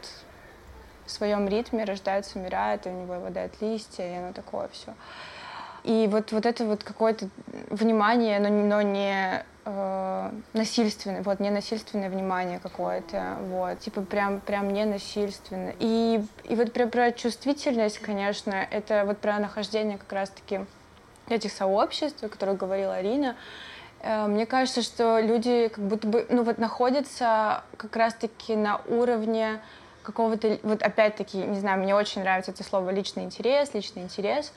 в своем ритме, рождается, умирает, и у него выпадают листья, и оно такое все. И вот, вот это вот какое-то внимание, но, но не э, насильственное, вот, не насильственное внимание какое-то, вот, типа прям, прям не насильственно. И, и вот про, про чувствительность, конечно, это вот про нахождение как раз-таки этих сообществ, о которых говорила Арина, э, мне кажется, что люди как будто бы, ну вот находятся как раз-таки на уровне какого-то, вот опять-таки, не знаю, мне очень нравится это слово личный интерес, личный интерес,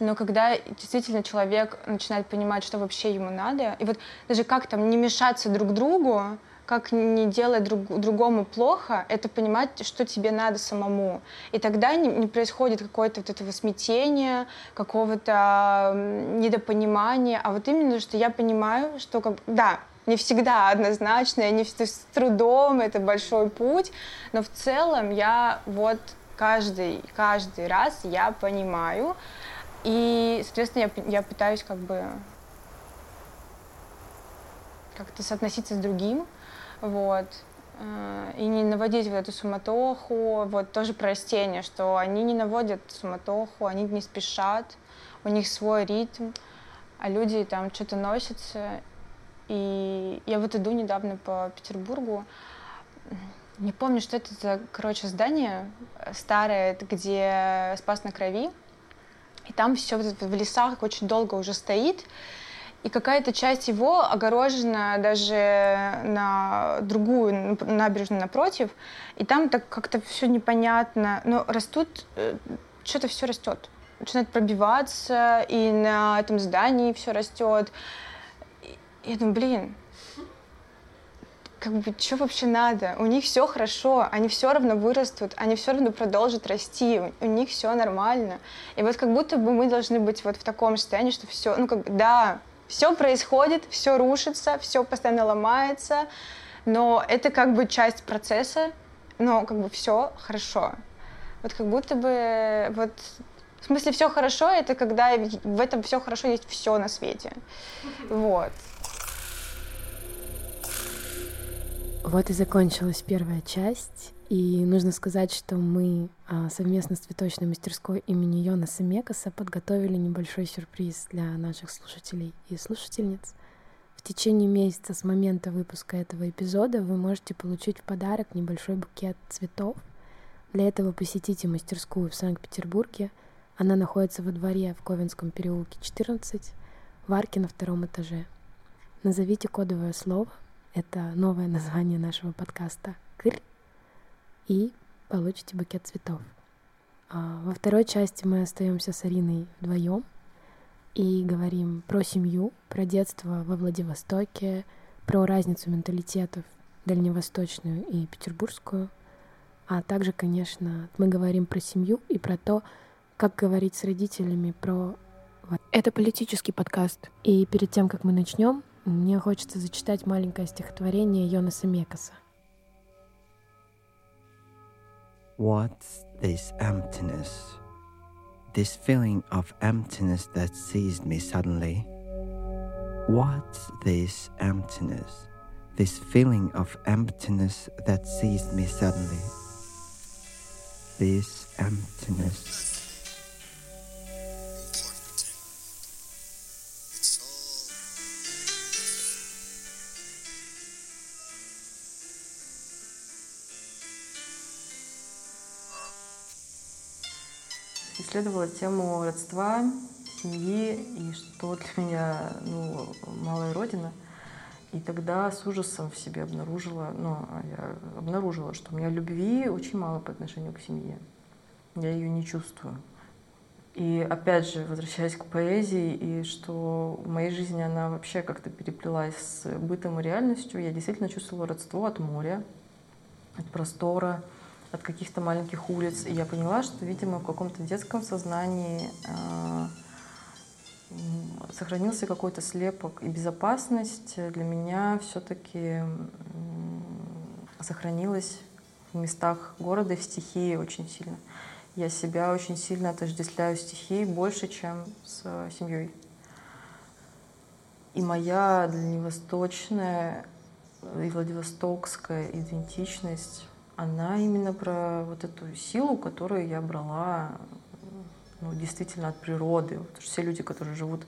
но когда действительно человек начинает понимать, что вообще ему надо, и вот даже как там не мешаться друг другу, как не делать друг, другому плохо, это понимать, что тебе надо самому. И тогда не, не происходит какое-то вот этого смятения, какого-то недопонимания, а вот именно, что я понимаю, что как, да, не всегда однозначно, не с трудом, это большой путь, но в целом я вот каждый, каждый раз я понимаю, и, соответственно, я, я пытаюсь как бы как-то соотноситься с другим, вот, э, и не наводить вот эту суматоху, вот тоже про растения, что они не наводят суматоху, они не спешат, у них свой ритм, а люди там что-то носятся. И я вот иду недавно по Петербургу, не помню, что это за, короче, здание старое, где Спас на Крови, и там все в лесах очень долго уже стоит, и какая-то часть его огорожена даже на другую набережную напротив, и там так как-то все непонятно, но растут, э, что-то все растет, начинает пробиваться, и на этом здании все растет. Я думаю, блин, как бы, что вообще надо? У них все хорошо, они все равно вырастут, они все равно продолжат расти, у них все нормально. И вот как будто бы мы должны быть вот в таком состоянии, что все, ну как бы, да, Все происходит, все рушится, все постоянно ломается, но это как бы часть процесса, но как бы все хорошо. Вот как будто бы вот в смысле все хорошо, это когда в этом все хорошо есть все на свете. Вот. Вот и закончилась первая часть. И нужно сказать, что мы а, совместно с цветочной мастерской имени Йонаса Мекаса подготовили небольшой сюрприз для наших слушателей и слушательниц. В течение месяца с момента выпуска этого эпизода вы можете получить в подарок небольшой букет цветов. Для этого посетите мастерскую в Санкт-Петербурге. Она находится во дворе в Ковенском переулке 14, в арке на втором этаже. Назовите кодовое слово, это новое название нашего подкаста, «Кырь», и получите букет цветов. А во второй части мы остаемся с Ариной вдвоем и говорим про семью, про детство во Владивостоке, про разницу менталитетов дальневосточную и петербургскую, а также, конечно, мы говорим про семью и про то, как говорить с родителями про... Это политический подкаст. И перед тем, как мы начнем, мне хочется зачитать маленькое стихотворение Йонаса Мекаса — What's this emptiness? This feeling of emptiness that seized me suddenly? What's this emptiness? This feeling of emptiness that seized me suddenly? This emptiness. Исследовала тему родства, семьи и что для меня ну, малая родина. И тогда с ужасом в себе обнаружила, ну, а я обнаружила, что у меня любви очень мало по отношению к семье. Я ее не чувствую. И опять же, возвращаясь к поэзии, и что в моей жизни она вообще как-то переплелась с бытом и реальностью, я действительно чувствовала родство от моря, от простора, от каких-то маленьких улиц. И я поняла, что, видимо, в каком-то детском сознании э, сохранился какой-то слепок. И безопасность для меня все-таки э, сохранилась в местах города и в стихии очень сильно. Я себя очень сильно отождествляю стихией больше, чем с семьей. И моя дальневосточная и владивостокская идентичность она именно про вот эту силу, которую я брала ну, действительно от природы. Потому что все люди, которые живут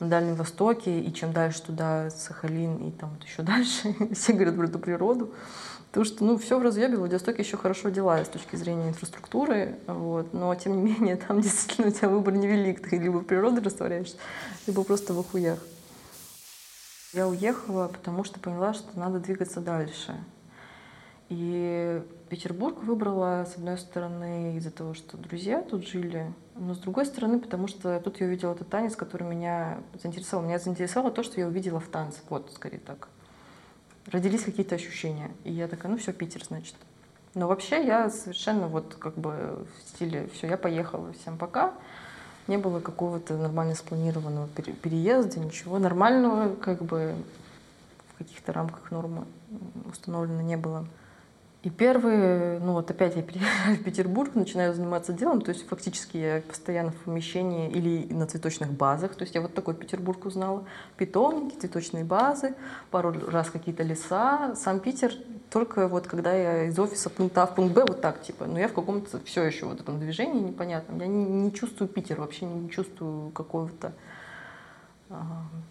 на Дальнем Востоке, и чем дальше туда, Сахалин, и там вот еще <laughs> дальше, все говорят про эту природу. Потому что, ну, все в разъебе, Владивосток еще хорошо дела с точки зрения инфраструктуры, вот, но, тем не менее, там <laughs> действительно у тебя выбор невелик, ты либо в природе растворяешься, либо просто в охуях. Я уехала, потому что поняла, что надо двигаться дальше. И Петербург выбрала, с одной стороны, из-за того, что друзья тут жили, но с другой стороны, потому что тут я увидела этот танец, который меня заинтересовал. Меня заинтересовало то, что я увидела в танце. Вот, скорее так. Родились какие-то ощущения. И я такая, ну все, Питер, значит. Но вообще я совершенно вот как бы в стиле все, я поехала, всем пока. Не было какого-то нормально спланированного переезда, ничего нормального, как бы в каких-то рамках нормы установлено не было. И первый, ну вот опять я переезжаю <laughs> в Петербург, начинаю заниматься делом, то есть фактически я постоянно в помещении или на цветочных базах, то есть я вот такой Петербург узнала, питомники, цветочные базы, пару раз какие-то леса, сам Питер только вот когда я из офиса пункта А в пункт Б, вот так типа, но я в каком-то все еще вот этом движении непонятном, я не, не чувствую Питер, вообще не чувствую какого-то э,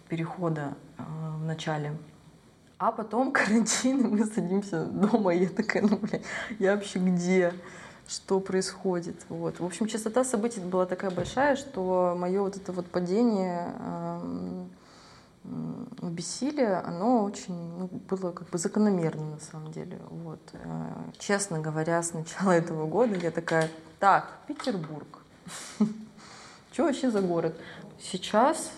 перехода э, в начале. А потом <laughs> карантин, и мы садимся дома, и я такая, ну, бля, я вообще где? Что происходит? Вот. В общем, частота событий была такая большая, что мое вот это вот падение э, бессилие, оно очень ну, было как бы закономерно на самом деле. Вот. Э, честно говоря, с начала этого года я такая, так, Петербург. <laughs> Что вообще за город? Сейчас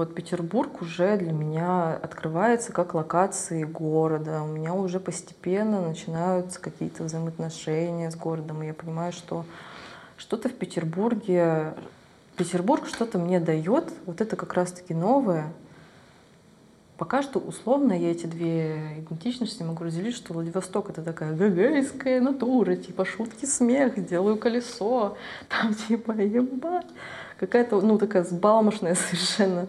вот Петербург уже для меня открывается как локации города. У меня уже постепенно начинаются какие-то взаимоотношения с городом. И я понимаю, что что-то в Петербурге, Петербург что-то мне дает, вот это как раз-таки новое, Пока что условно я эти две идентичности могу разделить, что Владивосток — это такая гагайская натура, типа шутки, смех, делаю колесо, <laughs> там типа ебать. Какая-то, ну, такая сбалмошная <laughs> совершенно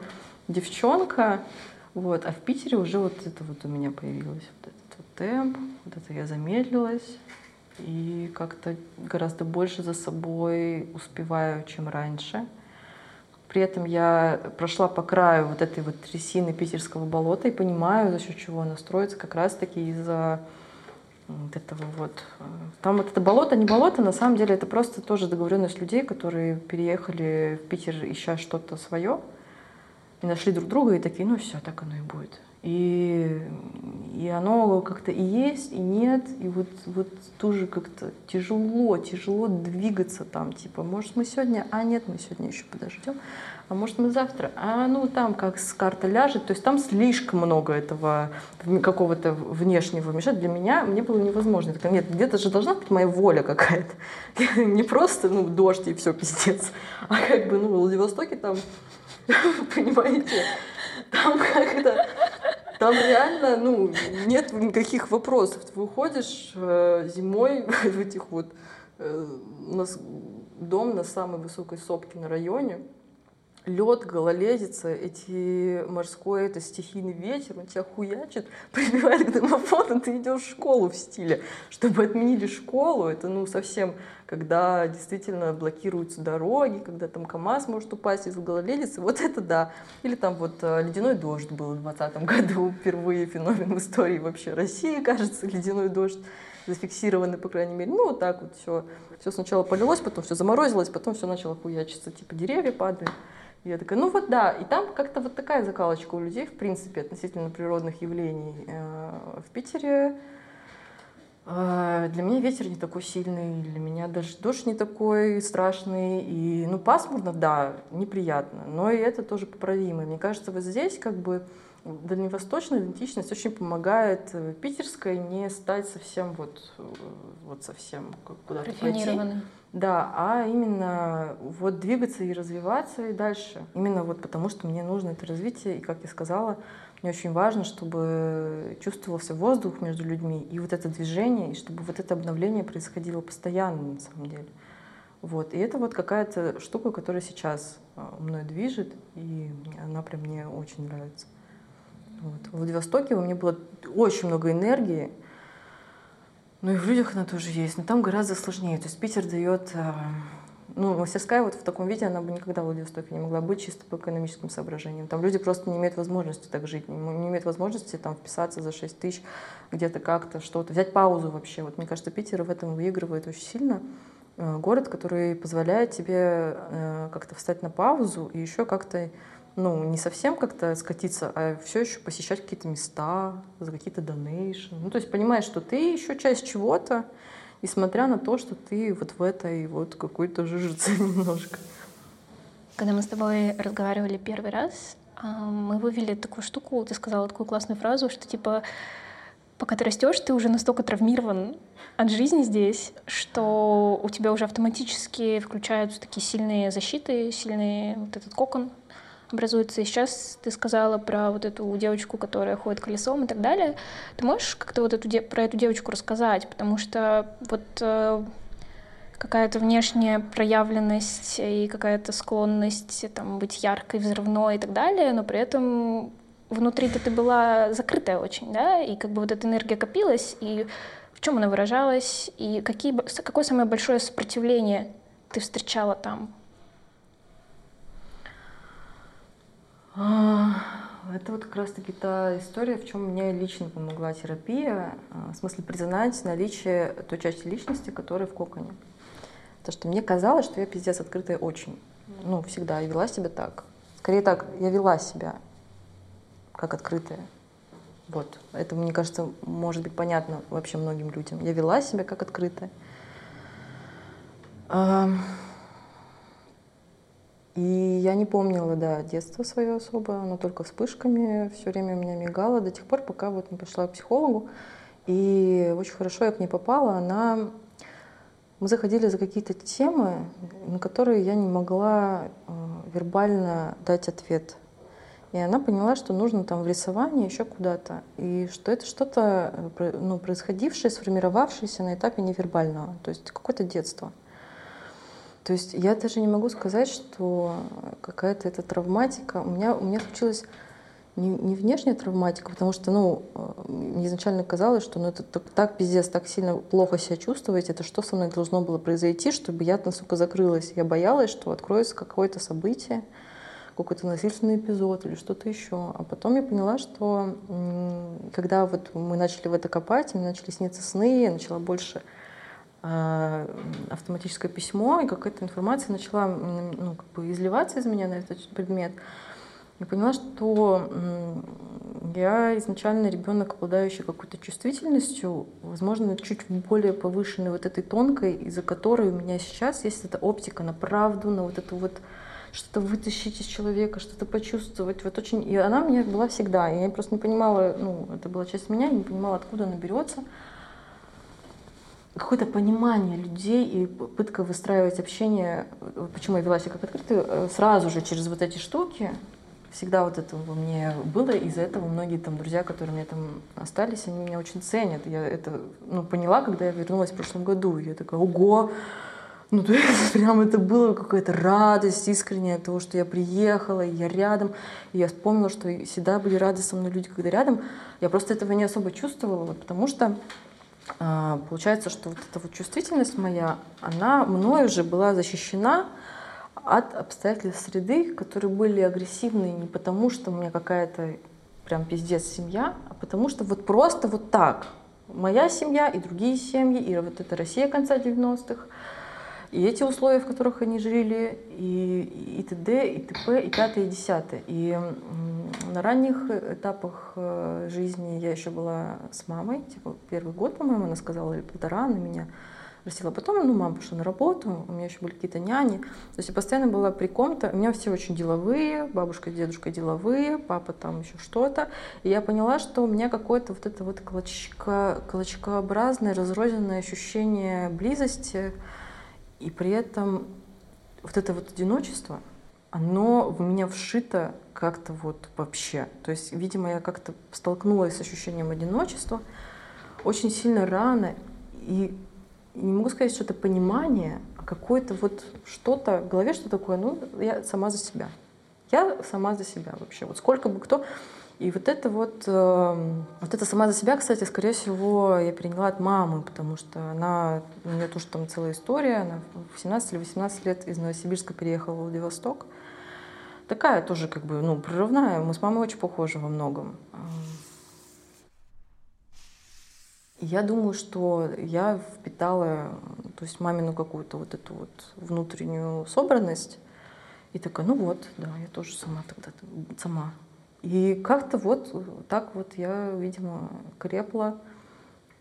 девчонка. Вот. А в Питере уже вот это вот у меня появилось, вот этот вот темп, вот это я замедлилась и как-то гораздо больше за собой успеваю, чем раньше. При этом я прошла по краю вот этой вот трясины питерского болота и понимаю, за счет чего она строится, как раз-таки из-за вот этого вот. Там вот это болото, не болото, на самом деле это просто тоже договоренность людей, которые переехали в Питер, ища что-то свое, и нашли друг друга, и такие, ну все, так оно и будет. И, и оно как-то и есть, и нет, и вот, вот тоже как-то тяжело, тяжело двигаться там, типа, может мы сегодня, а нет, мы сегодня еще подождем, а может мы завтра, а ну там как с карта ляжет, то есть там слишком много этого какого-то внешнего мешать для меня, мне было невозможно. Я нет, где-то же должна быть моя воля какая-то, <laughs> не просто, ну, дождь и все, пиздец, а как бы, ну, в Владивостоке там, <laughs> понимаете, там как-то там реально, ну, нет никаких вопросов. Ты выходишь э, зимой <laughs> в этих вот... Э, у нас дом на самой высокой сопке на районе лед, гололедица, эти морской, это стихийный ветер, он тебя хуячит, <laughs> прибивает к домофону, ты идешь в школу в стиле. Чтобы отменили школу, это ну совсем, когда действительно блокируются дороги, когда там КАМАЗ может упасть из гололедицы, вот это да. Или там вот э, ледяной дождь был в 2020 году, <laughs> впервые феномен в истории вообще России, кажется, ледяной дождь зафиксированы, по крайней мере. Ну, вот так вот все. Все сначала полилось, потом все заморозилось, потом все начало хуячиться, типа деревья падают. Я такая, ну вот да, и там как-то вот такая закалочка у людей, в принципе, относительно природных явлений. Э, в Питере для меня ветер не такой сильный, для меня даже дождь не такой страшный, и, ну, пасмурно, да, неприятно, но и это тоже поправимо. Мне кажется, вот здесь как бы дальневосточная идентичность очень помогает э, питерской не стать совсем вот, вот совсем куда-то пойти. Да, а именно вот двигаться и развиваться и дальше. Именно вот потому, что мне нужно это развитие, и, как я сказала, мне очень важно, чтобы чувствовался воздух между людьми, и вот это движение, и чтобы вот это обновление происходило постоянно, на самом деле. Вот. И это вот какая-то штука, которая сейчас а, мной движет, и она прям мне очень нравится. Вот. В Владивостоке у меня было очень много энергии, ну и в людях она тоже есть, но там гораздо сложнее. То есть Питер дает... Ну, мастерская вот в таком виде, она бы никогда в Владивостоке не могла быть чисто по экономическим соображениям. Там люди просто не имеют возможности так жить, не, не имеют возможности там вписаться за 6 тысяч где-то как-то что-то, взять паузу вообще. Вот мне кажется, Питер в этом выигрывает очень сильно. Э, город, который позволяет тебе э, как-то встать на паузу и еще как-то ну, не совсем как-то скатиться, а все еще посещать какие-то места за какие-то донейшн. Ну, то есть понимаешь, что ты еще часть чего-то, несмотря на то, что ты вот в этой вот какой-то жижице <laughs> немножко. Когда мы с тобой разговаривали первый раз, а, мы вывели такую штуку, ты сказала такую классную фразу, что типа пока ты растешь, ты уже настолько травмирован от жизни здесь, что у тебя уже автоматически включаются такие сильные защиты, сильный вот этот кокон образуется. И сейчас ты сказала про вот эту девочку, которая ходит колесом и так далее. Ты можешь как-то вот эту, про эту девочку рассказать? Потому что вот э, какая-то внешняя проявленность и какая-то склонность там, быть яркой, взрывной и так далее, но при этом внутри-то ты была закрытая очень, да, и как бы вот эта энергия копилась, и в чем она выражалась, и какие, какое самое большое сопротивление ты встречала там? Это вот как раз-таки та история, в чем мне лично помогла терапия, а, в смысле признать наличие той части личности, которая в коконе. Потому что мне казалось, что я пиздец открытая очень. Ну, всегда. Я вела себя так. Скорее так, я вела себя как открытая. Вот. Это, мне кажется, может быть понятно вообще многим людям. Я вела себя как открытая. И я не помнила, да, детство свое особо, оно только вспышками все время у меня мигало до тех пор, пока вот не пошла к психологу. И очень хорошо я к ней попала. Она... Мы заходили за какие-то темы, на которые я не могла э, вербально дать ответ. и она поняла, что нужно там в рисовании еще куда-то, и что это что-то э, ну, происходившее, сформировавшееся на этапе невербального, то есть какое-то детство. То есть я даже не могу сказать, что какая-то эта травматика. У меня, у меня случилась не, не внешняя травматика, потому что, ну, мне изначально казалось, что ну, это так, так пиздец, так сильно плохо себя чувствовать, это что со мной должно было произойти, чтобы я, сука, закрылась. Я боялась, что откроется какое-то событие, какой-то насильственный эпизод или что-то еще. А потом я поняла, что когда вот мы начали в это копать, мне начали сниться сны, я начала больше автоматическое письмо, и какая-то информация начала ну, как бы изливаться из меня на этот предмет. Я поняла, что я изначально ребенок, обладающий какой-то чувствительностью, возможно, чуть более повышенной вот этой тонкой, из-за которой у меня сейчас есть эта оптика на правду, на вот эту вот что-то вытащить из человека, что-то почувствовать. Вот очень... И она у меня была всегда. И я просто не понимала, ну, это была часть меня, не понимала, откуда она берется. Какое-то понимание людей и попытка выстраивать общение, почему я вела себя как открытый, э, сразу же через вот эти штуки, всегда вот это во мне было, из-за этого многие там друзья, которые мне там остались, они меня очень ценят. Я это ну, поняла, когда я вернулась в прошлом году. Я такая, ого! Ну, то есть <laughs> прям это было какая-то радость искренняя от того, что я приехала, и я рядом. И я вспомнила, что всегда были рады со мной люди, когда рядом. Я просто этого не особо чувствовала, вот, потому что получается, что вот эта вот чувствительность моя, она мною уже была защищена от обстоятельств среды, которые были агрессивные не потому, что у меня какая-то прям пиздец семья, а потому что вот просто вот так. Моя семья и другие семьи, и вот эта Россия конца 90-х, и эти условия, в которых они жили, и, и т.д., и т.п., и пятое, и десятое. И на ранних этапах э, жизни я еще была с мамой, типа первый год, по-моему, она сказала, или полтора, на меня растила. Потом, ну, мама пошла на работу, у меня еще были какие-то няни. То есть я постоянно была при ком-то. У меня все очень деловые, бабушка, дедушка деловые, папа там еще что-то. И я поняла, что у меня какое-то вот это вот клочка, клочкообразное, разрозненное ощущение близости. И при этом вот это вот одиночество, оно в меня вшито как-то вот вообще. То есть, видимо, я как-то столкнулась с ощущением одиночества очень сильно рано. И не могу сказать, что это понимание, а какое-то вот что-то в голове, что такое, ну, я сама за себя. Я сама за себя вообще. Вот сколько бы кто... И вот это вот, э, вот это сама за себя, кстати, скорее всего, я переняла от мамы, потому что она, у нее тоже там целая история, она в 17 или 18 лет из Новосибирска переехала в Владивосток. Такая тоже как бы, ну, прорывная. Мы с мамой очень похожи во многом. Я думаю, что я впитала, то есть мамину какую-то вот эту вот внутреннюю собранность. И такая, ну вот, да, я тоже сама тогда, сама. И как-то вот так вот я, видимо, крепла,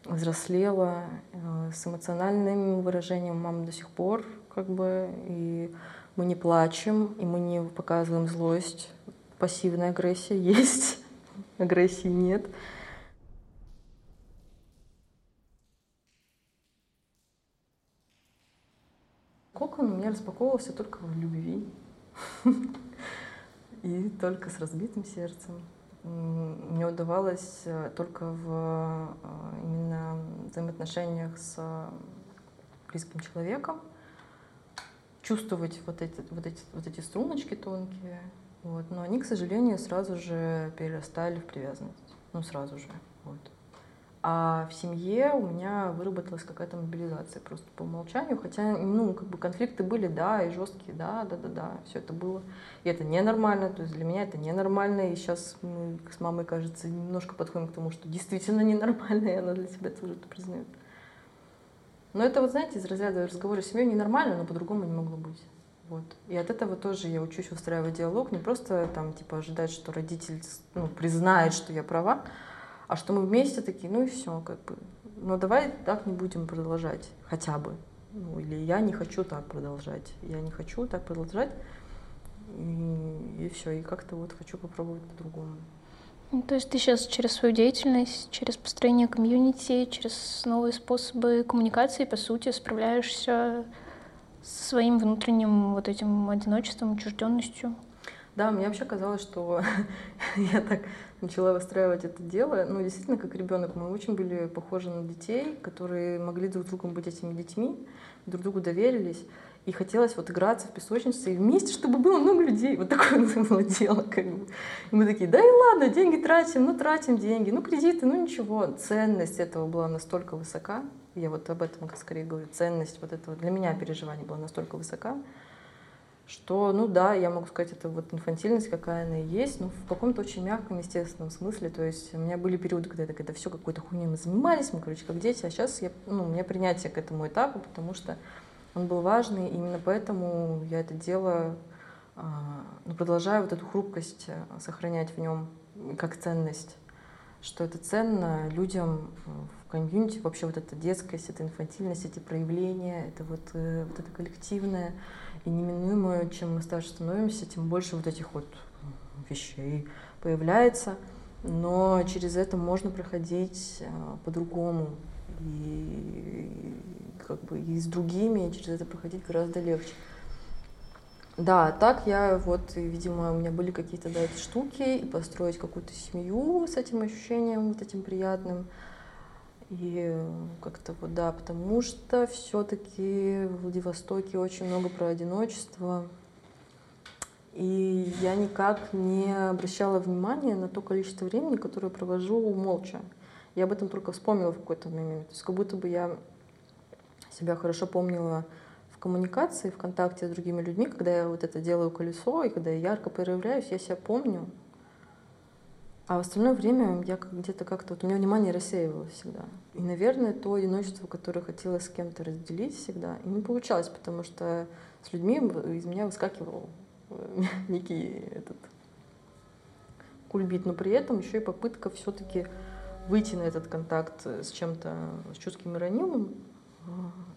взрослела э, с эмоциональным выражением мамы до сих пор, как бы, и мы не плачем, и мы не показываем злость. Пассивная агрессия <laughs> есть, агрессии нет. Кокон у меня распаковывался только в любви <laughs> и только с разбитым сердцем. Мне удавалось э, только в э, именно взаимоотношениях с близким человеком чувствовать вот эти, вот эти, вот эти струночки тонкие. Вот. Но они, к сожалению, сразу же перерастали в привязанность. Ну, сразу же. Вот. А в семье у меня выработалась какая-то мобилизация просто по умолчанию, хотя, ну, как бы конфликты были, да, и жесткие, да, да, да, да, все это было. И это ненормально, то есть для меня это ненормально, и сейчас мы с мамой, кажется, немножко подходим к тому, что действительно ненормально, и она для себя тоже это признает. Но это вот, знаете, из разряда разговора с семьей ненормально, но по-другому не могло быть. Вот. И от этого тоже я учусь устраивать диалог, не просто там, типа, ожидать, что родитель ну, признает, что я права, а что мы вместе такие, ну и все, как бы. Но давай так не будем продолжать, хотя бы. Ну, или я не хочу так продолжать, я не хочу так продолжать, и, и все, и как-то вот хочу попробовать по-другому. Ну, то есть ты сейчас через свою деятельность, через построение комьюнити, через новые способы коммуникации, по сути, справляешься со своим внутренним вот этим одиночеством, отчужденностью? Да, мне вообще казалось, что <laughs> я так начала выстраивать это дело. Ну, действительно, как ребенок, мы очень были похожи на детей, которые могли друг другом быть этими детьми, друг другу доверились. И хотелось вот играться в песочнице и вместе, чтобы было много людей. Вот такое <laughs> было дело. Как бы. И мы такие, да и ладно, деньги тратим, ну тратим деньги, ну кредиты, ну ничего. Ценность этого была настолько высока. Я вот об этом скорее говорю. Ценность вот этого для меня переживания была настолько высока, что, ну да, я могу сказать, это вот инфантильность, какая она и есть, но в каком-то очень мягком, естественном смысле. То есть у меня были периоды, когда это, это все какой-то хуйней мы занимались, мы, короче, как дети, а сейчас я, ну, у меня принятие к этому этапу, потому что он был важный, и именно поэтому я это дело, а, ну, продолжаю вот эту хрупкость э, сохранять в нем как ценность, что это ценно людям в комьюнити, вообще вот эта детскость, эта инфантильность, эти проявления, это вот, э, вот это коллективное и неминуемое, чем мы старше становимся, тем больше вот этих вот вещей появляется, но через это можно проходить э, по-другому, и как бы и с другими через это проходить гораздо легче. Да, так я вот, видимо, у меня были какие-то да, эти штуки, и построить какую-то семью с этим ощущением, вот этим приятным. И как-то вот, да, потому что все-таки в Владивостоке очень много про одиночество. И я никак не обращала внимания на то количество времени, которое провожу молча. Я об этом только вспомнила в какой-то момент. То есть как будто бы я себя хорошо помнила в коммуникации, в контакте с другими людьми, когда я вот это делаю колесо, и когда я ярко проявляюсь, я себя помню. А в остальное время я где-то как-то, вот у меня внимание рассеивалось всегда. И, наверное, то одиночество, которое хотела с кем-то разделить всегда, и не получалось, потому что с людьми из меня выскакивал э, <laughs> некий этот кульбит, но при этом еще и попытка все-таки выйти на этот контакт с чем-то, с чувством ранимым,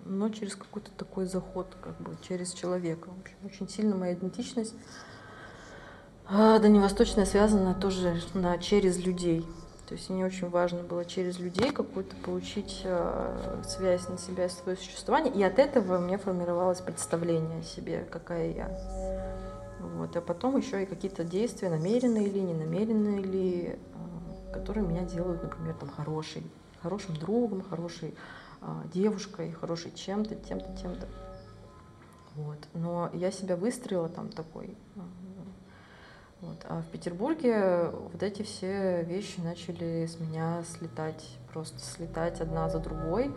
но через какой-то такой заход, как бы через человека. В общем, очень сильно моя идентичность а, дальневосточная связана тоже на через людей. То есть мне очень важно было через людей какую-то получить э, связь на себя и свое существование. И от этого у меня формировалось представление о себе, какая я. Вот. А потом еще и какие-то действия, намеренные ли, не намеренные ли, э, которые меня делают, например, там, хорошей, хорошим другом, хорошей а, девушкой, хорошей чем-то, тем-то, тем-то. Вот. Но я себя выстроила там такой. Вот. А в Петербурге вот эти все вещи начали с меня слетать, просто слетать одна за другой.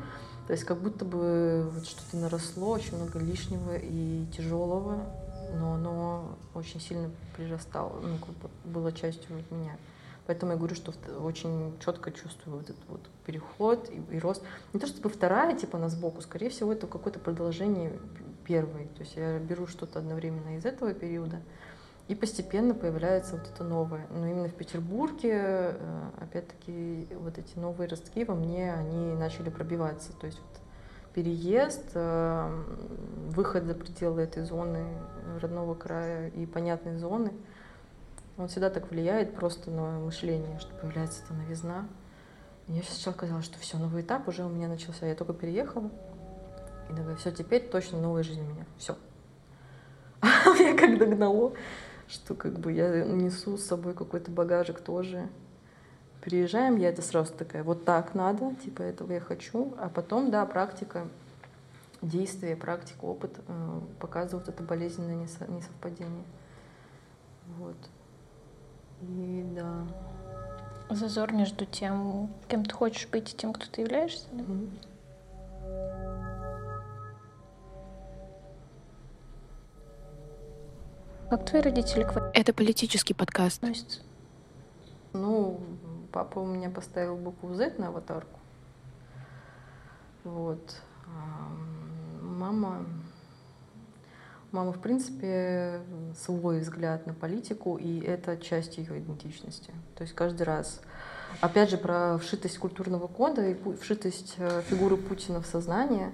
То есть как будто бы вот что-то наросло, очень много лишнего и тяжелого, но оно очень сильно прирастало, ну, как бы было частью меня. Поэтому я говорю, что очень четко чувствую вот этот вот переход и, и рост. Не то чтобы вторая, типа, на сбоку, скорее всего, это какое-то продолжение первой. То есть я беру что-то одновременно из этого периода, и постепенно появляется вот это новое. Но именно в Петербурге, э, опять-таки, вот эти новые ростки во мне, они начали пробиваться. То есть вот переезд, э, выход за пределы этой зоны родного края и понятной зоны — он всегда так влияет просто на мышление, что появляется эта новизна. Мне сначала казалось, что все, новый этап уже у меня начался. Я только переехала. И давай, все, теперь точно новая жизнь у меня. Все. <laughs> А меня как догнало, что как бы я несу с собой какой-то багажик тоже. Приезжаем, я это сразу такая, вот так надо, типа этого я хочу. А потом, да, практика, действие, практика, опыт э, показывают это болезненное несовпадение. Вот. И да. Зазор между тем, кем ты хочешь быть, и тем, кто ты являешься, да? Mm-hmm. Как твои родители к Это политический подкаст. Относятся? Ну, папа у меня поставил букву Z на аватарку. Вот. А мама мамы, в принципе, свой взгляд на политику, и это часть ее идентичности. То есть каждый раз, опять же, про вшитость культурного кода и вшитость э, фигуры Путина в сознание.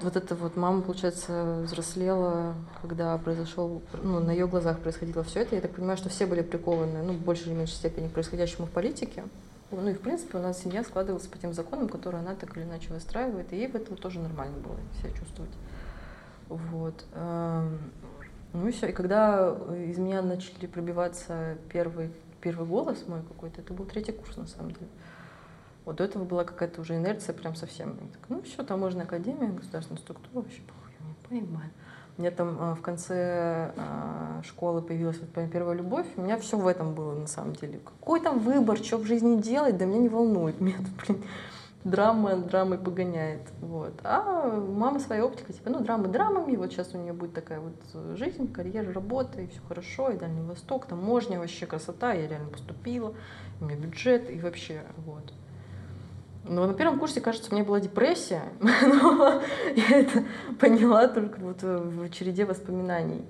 Вот это вот мама, получается, взрослела, когда произошел, ну, на ее глазах происходило все это. Я так понимаю, что все были прикованы, ну, в большей или меньшей степени к происходящему в политике. Ну и, в принципе, у нас семья складывалась по тем законам, которые она так или иначе выстраивает, и ей в этом тоже нормально было себя чувствовать. Вот. Эм, Ну и все. И когда из меня начали пробиваться первый, первый голос мой какой-то, это был третий курс на самом деле. Вот до этого была какая-то уже инерция прям совсем. Я так, ну все, таможенная академия, государственная структура, вообще похуй, я не понимаю. У меня там а, в конце а, школы появилась вот первая любовь. У меня все в этом было на самом деле. Какой там выбор, что в жизни делать, да меня не волнует. <laughs> Меня тут, блин, драма драмой погоняет. Вот. А мама своя оптика, типа, ну, драмы драмами, вот сейчас у нее будет такая вот жизнь, карьера, работа, и все хорошо, и Дальний Восток, там таможня, вообще красота, я реально поступила, у меня бюджет, и вообще, вот. Но на первом курсе, кажется, у меня была депрессия, <laughs> но я это поняла только вот в череде воспоминаний.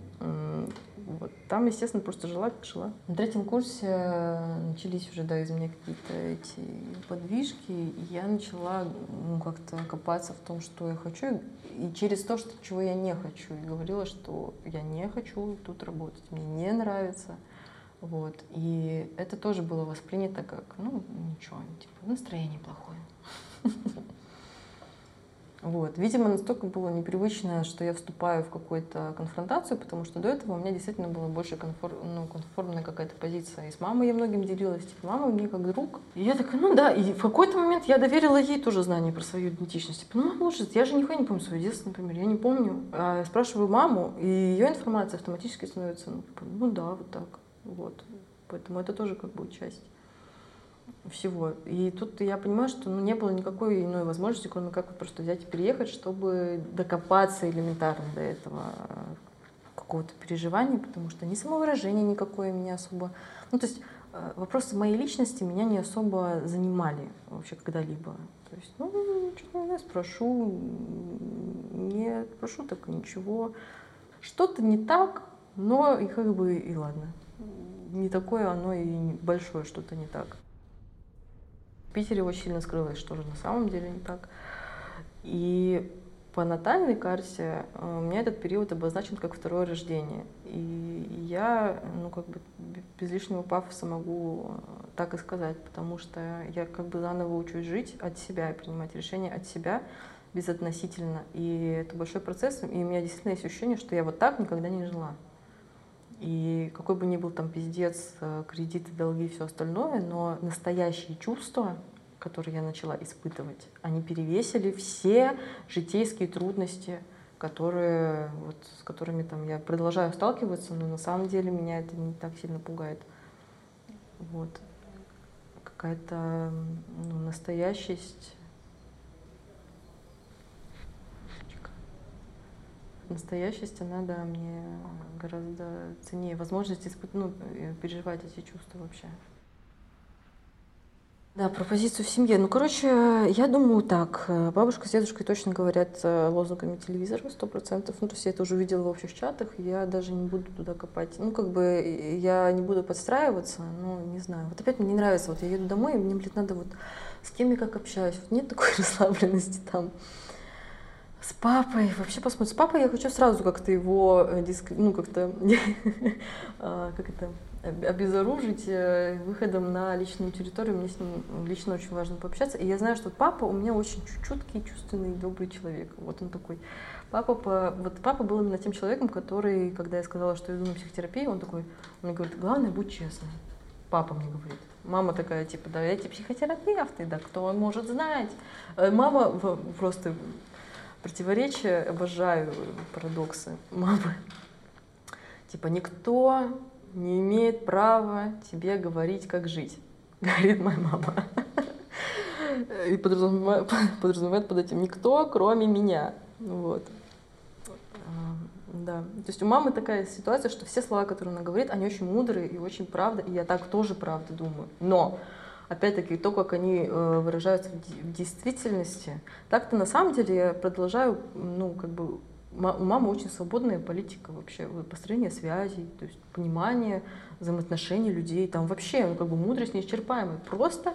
Вот. Там, естественно, просто жила, как жила. На третьем курсе начались уже, да, из меня какие-то эти подвижки, и я начала ну, как-то копаться в том, что я хочу, и через то, что, чего я не хочу. И говорила, что я не хочу тут работать, мне не нравится. Вот. И это тоже было воспринято как, ну, ничего, типа, настроение плохое. Вот. Видимо, настолько было непривычно, что я вступаю в какую-то конфронтацию, потому что до этого у меня действительно была больше конфор... ну, конформная какая-то позиция. И с мамой я многим делилась, типа, мама мне как друг. И я такая, ну да, и в какой-то момент я доверила ей тоже знание про свою идентичность. Типа, ну, лучше, я же нихуя не помню свое детство, например, я не помню. А я спрашиваю маму, и ее информация автоматически становится, ну, типа, ну да, вот так. Вот. Поэтому это тоже как бы часть всего. И тут я понимаю, что ну, не было никакой иной возможности, кроме как просто взять и переехать, чтобы докопаться элементарно до этого какого-то переживания, потому что ни самовыражение никакое меня особо... Ну, то есть э, вопросы моей личности меня не особо занимали вообще когда-либо. То есть, ну, что-то я спрошу, не спрошу, так ничего. Что-то не так, но и как бы и ладно. Не такое оно и большое что-то не так. Питере очень сильно скрылось, что же на самом деле не так. И по натальной карте э, у меня этот период обозначен как второе рождение. И я, ну, как бы без лишнего пафоса могу э, так и сказать, потому что я как бы заново учусь жить от себя и принимать решения от себя безотносительно. И это большой процесс, и у меня действительно есть ощущение, что я вот так никогда не жила. И какой бы ни был там пиздец, э, кредиты, долги все остальное, но настоящие чувства, которые я начала испытывать, они перевесили все житейские трудности, которые, вот, с которыми там, я продолжаю сталкиваться, но на самом деле меня это не так сильно пугает. Вот. Какая-то ну, настоящесть настоящесть, она, да, мне гораздо ценнее. Возможность испыт... ну, э, переживать эти чувства вообще. Да, про позицию в семье. Ну, короче, я думаю так. Бабушка с дедушкой точно говорят э, лозунгами телевизора, сто процентов. Ну, то есть я это уже видела в общих чатах, я даже не буду туда копать. Ну, как бы я не буду подстраиваться, ну, не знаю. Вот опять мне не нравится, вот я еду домой, и мне, блин, надо вот с кем я как общаюсь. Вот нет такой <laughs> расслабленности там. С папой, вообще посмотрим. С папой я хочу сразу как-то его, э, ну, как-то, <laughs> а, как это, обезоружить э, выходом на личную территорию. Мне с ним лично очень важно пообщаться. И я знаю, что папа у меня очень чуткий, чувственный, добрый человек. Вот он такой. Папа, по, вот папа был именно тем человеком, который, когда я сказала, что иду на психотерапию, он такой, он мне говорит, главное, будь честным. Папа мне говорит. Мама такая, типа, да, эти психотерапевты, да кто может знать. Э, мама просто противоречия, обожаю парадоксы мамы. Типа никто не имеет права тебе говорить, как жить, <laughs> говорит моя мама. И подразумевает, подразумевает под этим никто, кроме меня. Вот. Да. То есть у мамы такая ситуация, что все слова, которые она говорит, они очень мудрые и очень правда, и я так тоже правда думаю. Но опять-таки, то, как они э, выражаются в действительности. Так-то на самом деле я продолжаю, ну, как бы, у мамы очень свободная политика вообще, построение связей, то есть понимание взаимоотношений людей, там вообще, ну, как бы, мудрость неисчерпаемая. Просто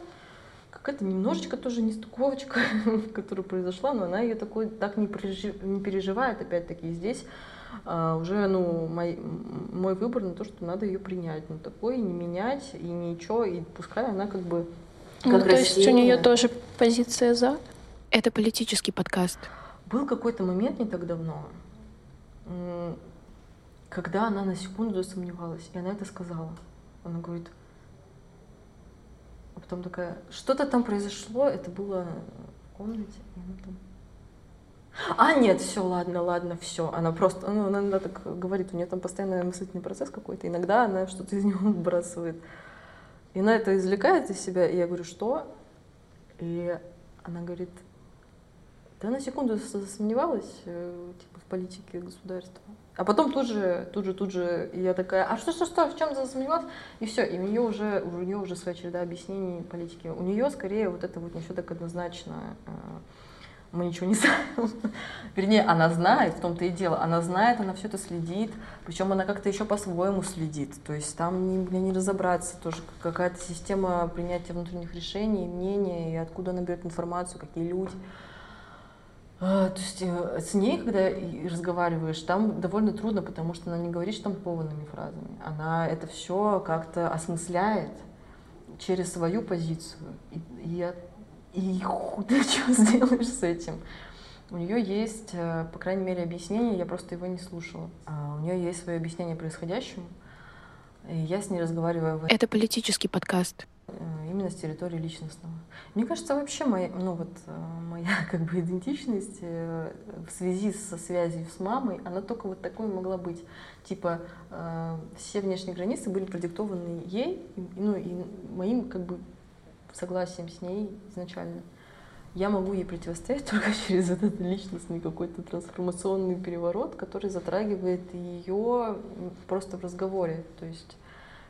какая-то немножечко тоже нестыковочка, <laughs> которая произошла, но она ее такой так не, переживает, опять-таки, здесь а, уже ну, мой, мой выбор на то, что надо ее принять. Ну, такой не менять и ничего, и пускай она как бы как ну, то есть у нее тоже позиция за? Это политический подкаст. Был какой-то момент не так давно, когда она на секунду засомневалась, и она это сказала. Она говорит, а потом такая, что-то там произошло, это было в комнате, и она там а, нет, все, ладно, ладно, все. Она просто, ну, она, она так говорит, у нее там постоянно мыслительный процесс какой-то. Иногда она что-то <laughs> из него выбрасывает. И она это извлекает из себя, и я говорю, что? И она говорит, да на секунду засомневалась э, типа, в политике государства. А потом тут же, тут же, тут же, я такая, а что, что, что, в чем засомневалась? И все, и у нее уже, у нее уже своя череда объяснений политики. У нее скорее вот это вот не все так однозначно э, мы ничего не <laughs> знаем. Вернее, она знает, в том-то и дело, она знает, она все это следит, причем она как-то еще по-своему следит. То есть там не, не разобраться тоже какая-то система принятия внутренних решений, мнения, и откуда она берет информацию, какие люди. А, то есть э, с ней, когда разговариваешь, там довольно трудно, потому что она не говорит штампованными фразами. Она это все как-то осмысляет через свою позицию. И, и и ты что сделаешь с этим? У нее есть, э, по крайней мере, объяснение, я просто его не слушала. А у нее есть свое объяснение происходящему, и я с ней разговариваю. Это политический подкаст. Э, именно с территории личностного. Мне кажется, вообще моя, ну вот, э, моя <laughs> как бы идентичность в связи со связью с мамой, она только вот такой могла быть. Типа все внешние границы были продиктованы ей, ну и моим как бы согласием с ней изначально. Я могу ей противостоять <laughs> только через этот личностный какой-то трансформационный переворот, который затрагивает ее просто в разговоре. То есть,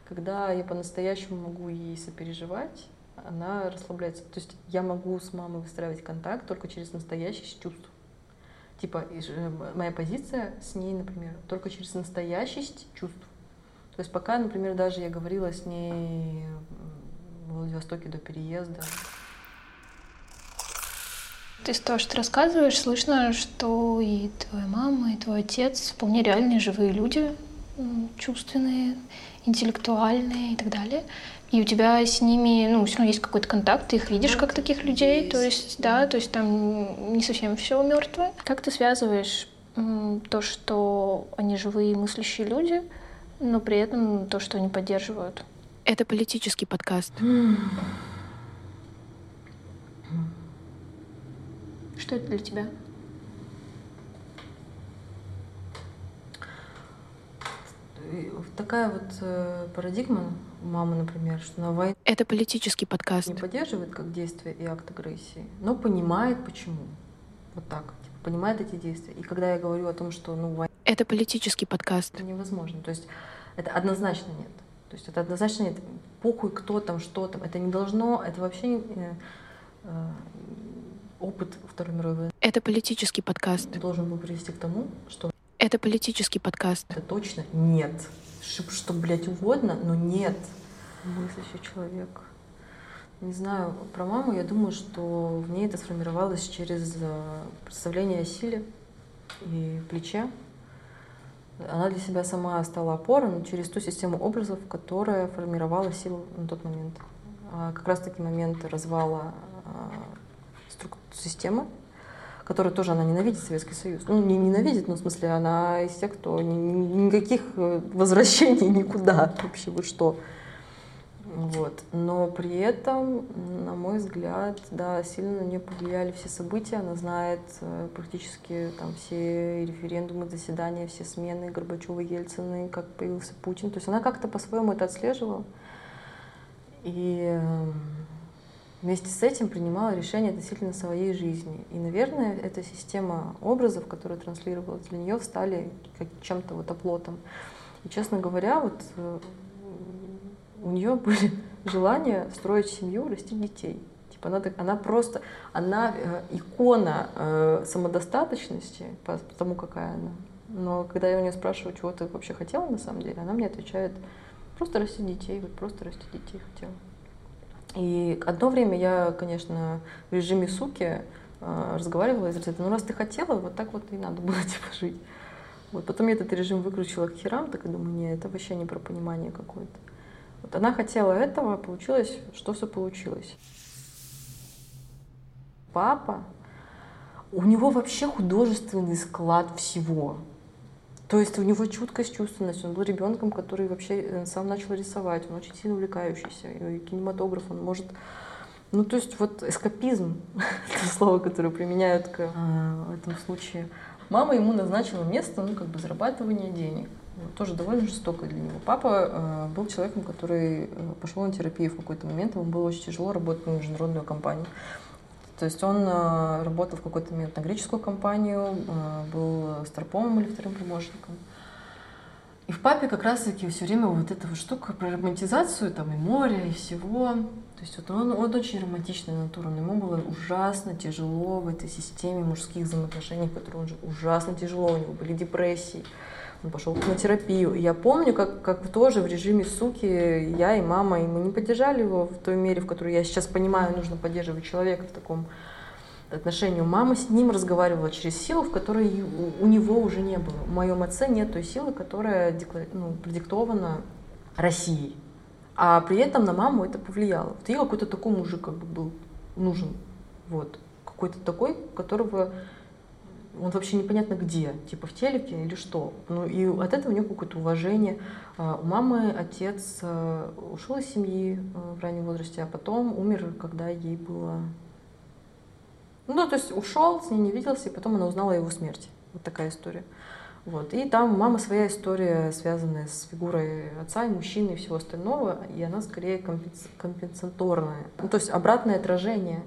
когда я по-настоящему могу ей сопереживать, она расслабляется. То есть я могу с мамой выстраивать контакт только через настоящее чувство. Типа моя позиция с ней, например, только через настоящесть чувств. То есть пока, например, даже я говорила с ней в Владивостоке до переезда. Из того, что ты рассказываешь, слышно, что и твоя мама, и твой отец вполне реальные живые люди, чувственные, интеллектуальные и так далее. И у тебя с ними, ну, все равно есть какой-то контакт, ты их видишь как таких людей, есть. то есть, да, то есть там не совсем все мертвое. Как ты связываешь то, что они живые мыслящие люди, но при этом то, что они поддерживают это политический подкаст. Что это для тебя? Такая вот э, парадигма у мамы, например, что на войне это политический подкаст. Не поддерживает как действие и акт агрессии, но понимает почему. Вот так. Типа, понимает эти действия. И когда я говорю о том, что ну война... Это политический подкаст. Это невозможно. То есть это однозначно нет. То есть это однозначно нет. Похуй, кто там, что там. Это не должно, это вообще э, э, опыт Второй мировой войны. Это политический подкаст. Должен был привести к тому, что... Это политический подкаст. Это точно нет. Что, что блядь, угодно, но нет. Мыслящий человек. Не знаю, про маму я думаю, что в ней это сформировалось через э, представление о силе и плече, она для себя сама стала опорой но через ту систему образов, которая формировала силу на тот момент. А как раз-таки момент развала а, системы, которую тоже она ненавидит Советский Союз. Ну, не ненавидит, но в смысле она из тех, кто ни, никаких э, возвращений никуда вообще, вы что. Вот. Но при этом, на мой взгляд, да, сильно на нее повлияли все события. Она знает э, практически там все референдумы, заседания, все смены Горбачева, Ельцина, как появился Путин. То есть она как-то по-своему это отслеживала. И эм, вместе с этим принимала решения относительно своей жизни. И, наверное, эта система образов, которая транслировалась для нее, стали чем-то вот оплотом. И, честно говоря, вот э, у нее <laughs> были желания строить семью, растить детей. Типа она, она просто, она э, икона э, самодостаточности, по, по тому, какая она. Но когда я у нее спрашиваю, чего ты вообще хотела на самом деле, она мне отвечает, просто растить детей, вот просто растить детей хотела. И одно время я, конечно, в режиме суки э, разговаривала из разряда, ну раз ты хотела, вот так вот и надо было <laughs> типа жить. Вот. Потом я этот режим выключила к херам, так и думаю, нет, это вообще не про понимание какое-то. Вот она хотела этого, получилось, что все получилось. Папа, у него вообще художественный склад всего. То есть у него чуткость, чувственность. Он был ребенком, который вообще э, сам начал рисовать. Он очень сильно увлекающийся. И кинематограф, он может... Ну, то есть вот эскапизм, <laughs> это слово, которое применяют к э, этому случае. Мама ему назначила место, ну, как бы зарабатывания денег. Тоже довольно жестоко для него. Папа э, был человеком, который э, пошел на терапию в какой-то момент. Ему было очень тяжело работать на международную компанию. То есть он э, работал в какой-то момент на греческую компанию, э, был старпомом или вторым помощником. И в папе как раз-таки все время вот эта вот штука про романтизацию, там и море, и всего. То есть вот он, он очень романтичная натура, но ему было ужасно тяжело в этой системе мужских взаимоотношений, в которой он жил. Ужасно тяжело, у него были депрессии. Он пошел на терапию. И я помню, как, как тоже в режиме суки я и мама, и мы не поддержали его в той мере, в которой я сейчас понимаю, нужно поддерживать человека в таком отношении. Мама с ним разговаривала через силу, в которой у него уже не было. В моем отце нет той силы, которая ну, продиктована Россией. А при этом на маму это повлияло. Вот ей какой-то такой мужик как бы был нужен. Вот. Какой-то такой, которого он вообще непонятно где, типа в телеке или что. Ну и от этого у него какое-то уважение. А, у мамы отец э, ушел из семьи э, в раннем возрасте, а потом умер, когда ей было... Ну, то есть ушел, с ней не виделся, и потом она узнала о его смерти. Вот такая история. Вот. И там мама своя история, связанная с фигурой отца и мужчины и всего остального, и она скорее компенсаторная. Ну, то есть обратное отражение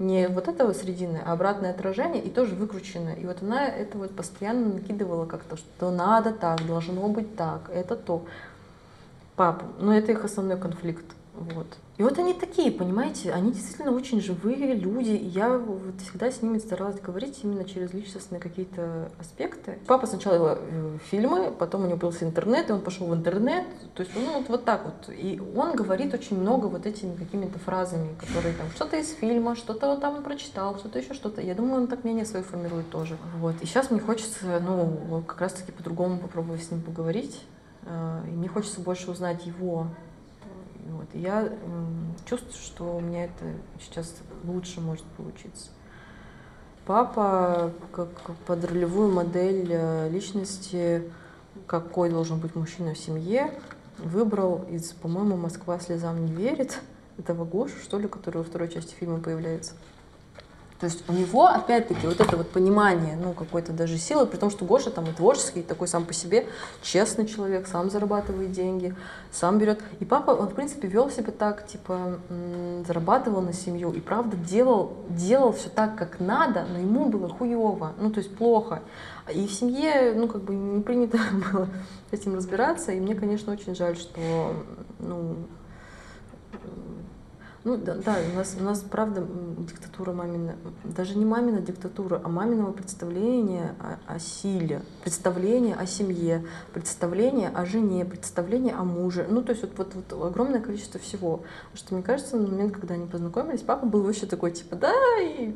не вот это вот срединное, а обратное отражение и тоже выкрученное. И вот она это вот постоянно накидывала как-то, что надо так, должно быть так, это то. Папа, ну это их основной конфликт. Вот. И вот они такие, понимаете, они действительно очень живые люди, и я вот всегда с ними старалась говорить именно через личностные какие-то аспекты. Папа сначала э, фильмы, потом у него появился интернет, и он пошел в интернет, то есть ну, вот, вот так вот. И он говорит очень много вот этими какими-то фразами, которые там что-то из фильма, что-то там он прочитал, что-то еще что-то. Я думаю, он так мнение свое формирует тоже. Вот. И сейчас мне хочется, ну, как раз-таки по-другому попробовать с ним поговорить. Э, и мне хочется больше узнать его вот. Я чувствую, что у меня это сейчас лучше может получиться. Папа, как под ролевую модель э, личности, какой должен быть мужчина в семье, выбрал из, по-моему, «Москва слезам не верит» <laughs> этого Гошу, что ли, который во второй части фильма появляется. То есть у него, опять-таки, вот это вот понимание, ну, какой-то даже силы, при том, что Гоша там и творческий, такой сам по себе, честный человек, сам зарабатывает деньги, сам берет. И папа, он, в принципе, вел себя так, типа, зарабатывал на семью и, правда, делал, делал все так, как надо, но ему было хуево, ну, то есть плохо. И в семье, ну, как бы не принято <laughs> было с этим разбираться, и мне, конечно, очень жаль, что, ну, ну да, да у, нас, у нас правда диктатура мамина, даже не мамина диктатура, а маминого представления о, о силе, представление о семье, представление о жене, представление о муже. Ну то есть вот, вот, вот огромное количество всего. Потому что мне кажется, на момент, когда они познакомились, папа был вообще такой типа, да, и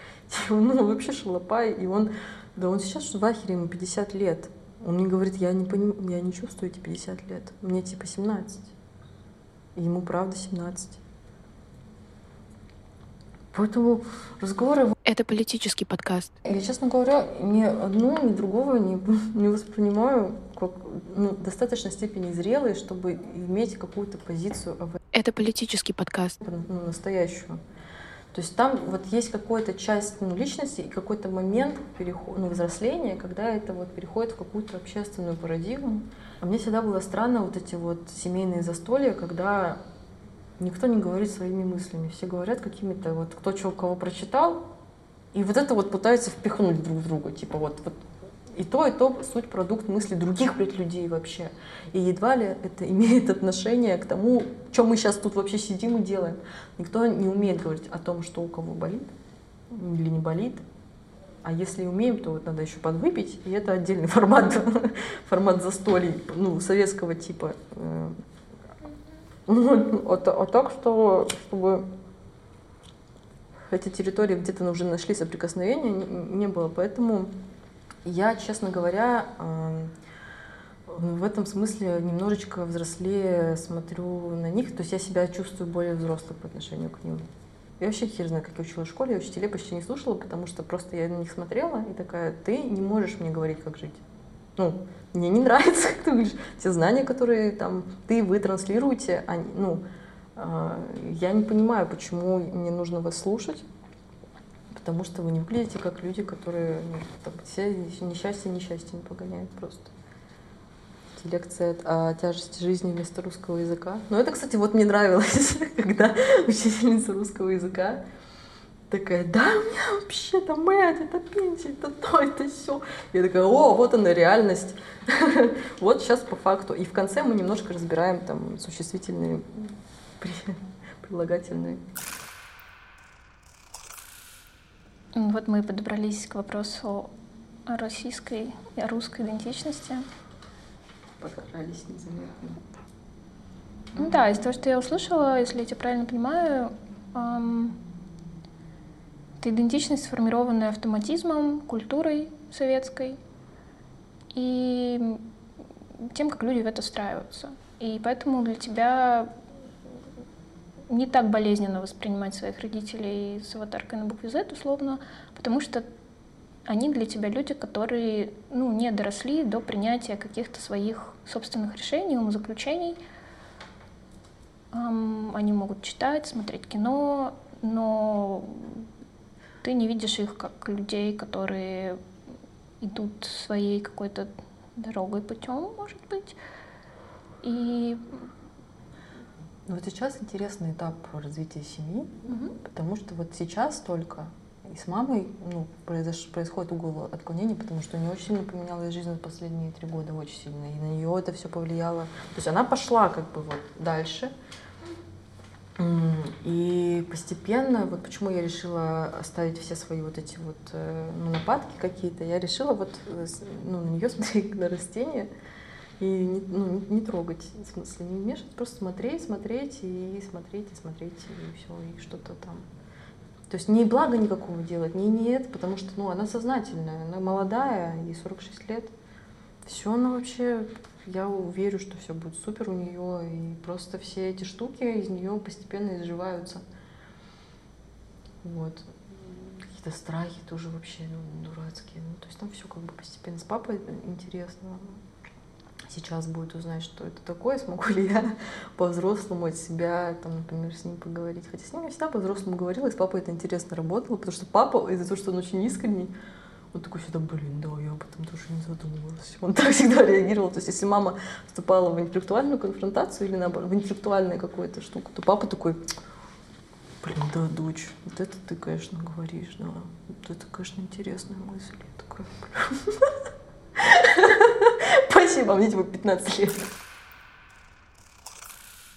<laughs> ну вообще шалопай, и он, да он сейчас в ахере, ему 50 лет. Он мне говорит, я не, поним, я не чувствую эти 50 лет, мне типа 17. ему правда 17. Поэтому разговоры... Это политический подкаст. Я, честно говоря, ни одну, ни другого не, <laughs> не воспринимаю как ну, в достаточной степени зрелые, чтобы иметь какую-то позицию об Это политический подкаст. Ну, настоящую. То есть там вот есть какая-то часть ну, личности и какой-то момент переход, ну, взросления, когда это вот переходит в какую-то общественную парадигму. А мне всегда было странно вот эти вот семейные застолья, когда никто не говорит своими мыслями. Все говорят какими-то, вот кто что у кого прочитал, и вот это вот пытаются впихнуть друг в друга. Типа вот, вот и то, и то суть продукт мысли других людей вообще. И едва ли это <laughs> имеет отношение к тому, что мы сейчас тут вообще сидим и делаем. Никто не умеет говорить о том, что у кого болит или не болит. А если умеем, то вот надо еще подвыпить, и это отдельный <laughs> формат, формат застолий, ну, советского типа. <laughs> А, а так, что, чтобы эти территории где-то уже нашли соприкосновения, не, не было. Поэтому я, честно говоря, в этом смысле немножечко взрослее смотрю на них. То есть я себя чувствую более взрослой по отношению к ним. Я вообще хер знаю, как я училась в школе, я учителей почти не слушала, потому что просто я на них смотрела и такая, ты не можешь мне говорить, как жить. Ну, мне не <laughs> нравится, как ты говоришь, все знания, которые там ты, вы транслируете, они, ну, э, я не понимаю, почему мне нужно вас слушать, потому что вы не выглядите как люди, которые ну, там, все несчастье несчастье не погоняют просто. Лекция о тяжести жизни вместо русского языка. Но это, кстати, вот мне нравилось, <laughs> когда учительница русского языка такая, да, у меня вообще там это, это пенсия, это то, это все. Я такая, о, вот она реальность. <laughs> вот сейчас по факту. И в конце мы немножко разбираем там существительные, прилагательные. Вот мы подобрались к вопросу о российской и русской идентичности. Подкрались незаметно. Ну да, из того, что я услышала, если я тебя правильно понимаю, эм, это идентичность, сформированная автоматизмом, культурой советской и тем, как люди в это встраиваются. И поэтому для тебя не так болезненно воспринимать своих родителей с аватаркой на букве Z, условно, потому что они для тебя люди, которые ну, не доросли до принятия каких-то своих собственных решений, умозаключений. Они могут читать, смотреть кино, но ты не видишь их как людей, которые идут своей какой-то дорогой, путем, может быть. И ну, вот сейчас интересный этап развития семьи, угу. потому что вот сейчас только и с мамой ну, произош... происходит угол отклонения, потому что у нее очень сильно поменялась жизнь за последние три года, очень сильно. И на нее это все повлияло. То есть она пошла как бы вот дальше. И постепенно, вот почему я решила оставить все свои вот эти вот э, ну, нападки какие-то, я решила вот э, ну, на нее <laughs> смотреть на растения и не, ну, не трогать, в смысле, не вмешивать, просто смотреть, смотреть и смотреть, и смотреть, и все, и что-то там. То есть не блага никакого делать, не нет, потому что ну, она сознательная, она молодая, ей 46 лет. Все она вообще я верю, что все будет супер у нее, и просто все эти штуки из нее постепенно изживаются. Вот. Какие-то страхи тоже вообще ну, дурацкие. Ну, то есть там все как бы постепенно. С папой интересно. Сейчас будет узнать, что это такое, смогу ли я <laughs> по-взрослому от себя, там, например, с ним поговорить. Хотя с ним я всегда по-взрослому говорила, и с папой это интересно работало, потому что папа, из-за того, что он очень искренний, он такой всегда, блин, да, я об этом тоже не задумывалась. Он так всегда реагировал. То есть, если мама вступала в интеллектуальную конфронтацию или наоборот, в интеллектуальную какую-то штуку, то папа такой, блин, да, дочь, вот это ты, конечно, говоришь, да. Вот это, конечно, интересная мысль. Я такая, <laughs> Спасибо, мне типа 15 лет.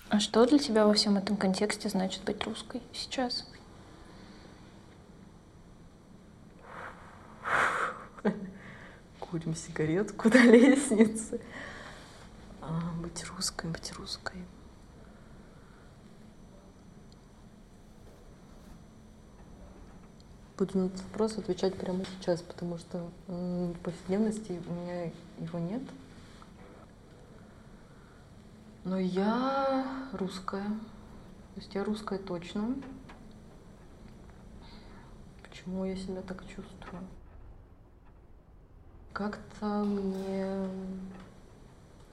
А что для тебя во всем этом контексте значит быть русской сейчас? Курим сигаретку до лестницы. А, быть русской, быть русской. Буду на этот вопрос отвечать прямо сейчас, потому что в повседневности у меня его нет. Но я русская. То есть я русская точно. Почему я себя так чувствую? Как-то мне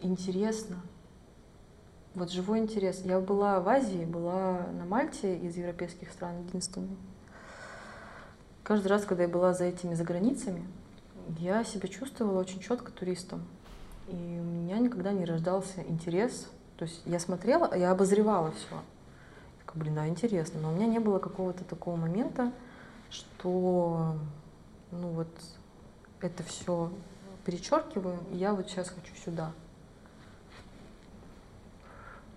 интересно. Вот живой интерес. Я была в Азии, была на Мальте из европейских стран единственной. Каждый раз, когда я была за этими за границами, я себя чувствовала очень четко туристом. И у меня никогда не рождался интерес. То есть я смотрела, я обозревала все. Так, блин, да, интересно. Но у меня не было какого-то такого момента, что ну вот это все перечеркиваю, и я вот сейчас хочу сюда.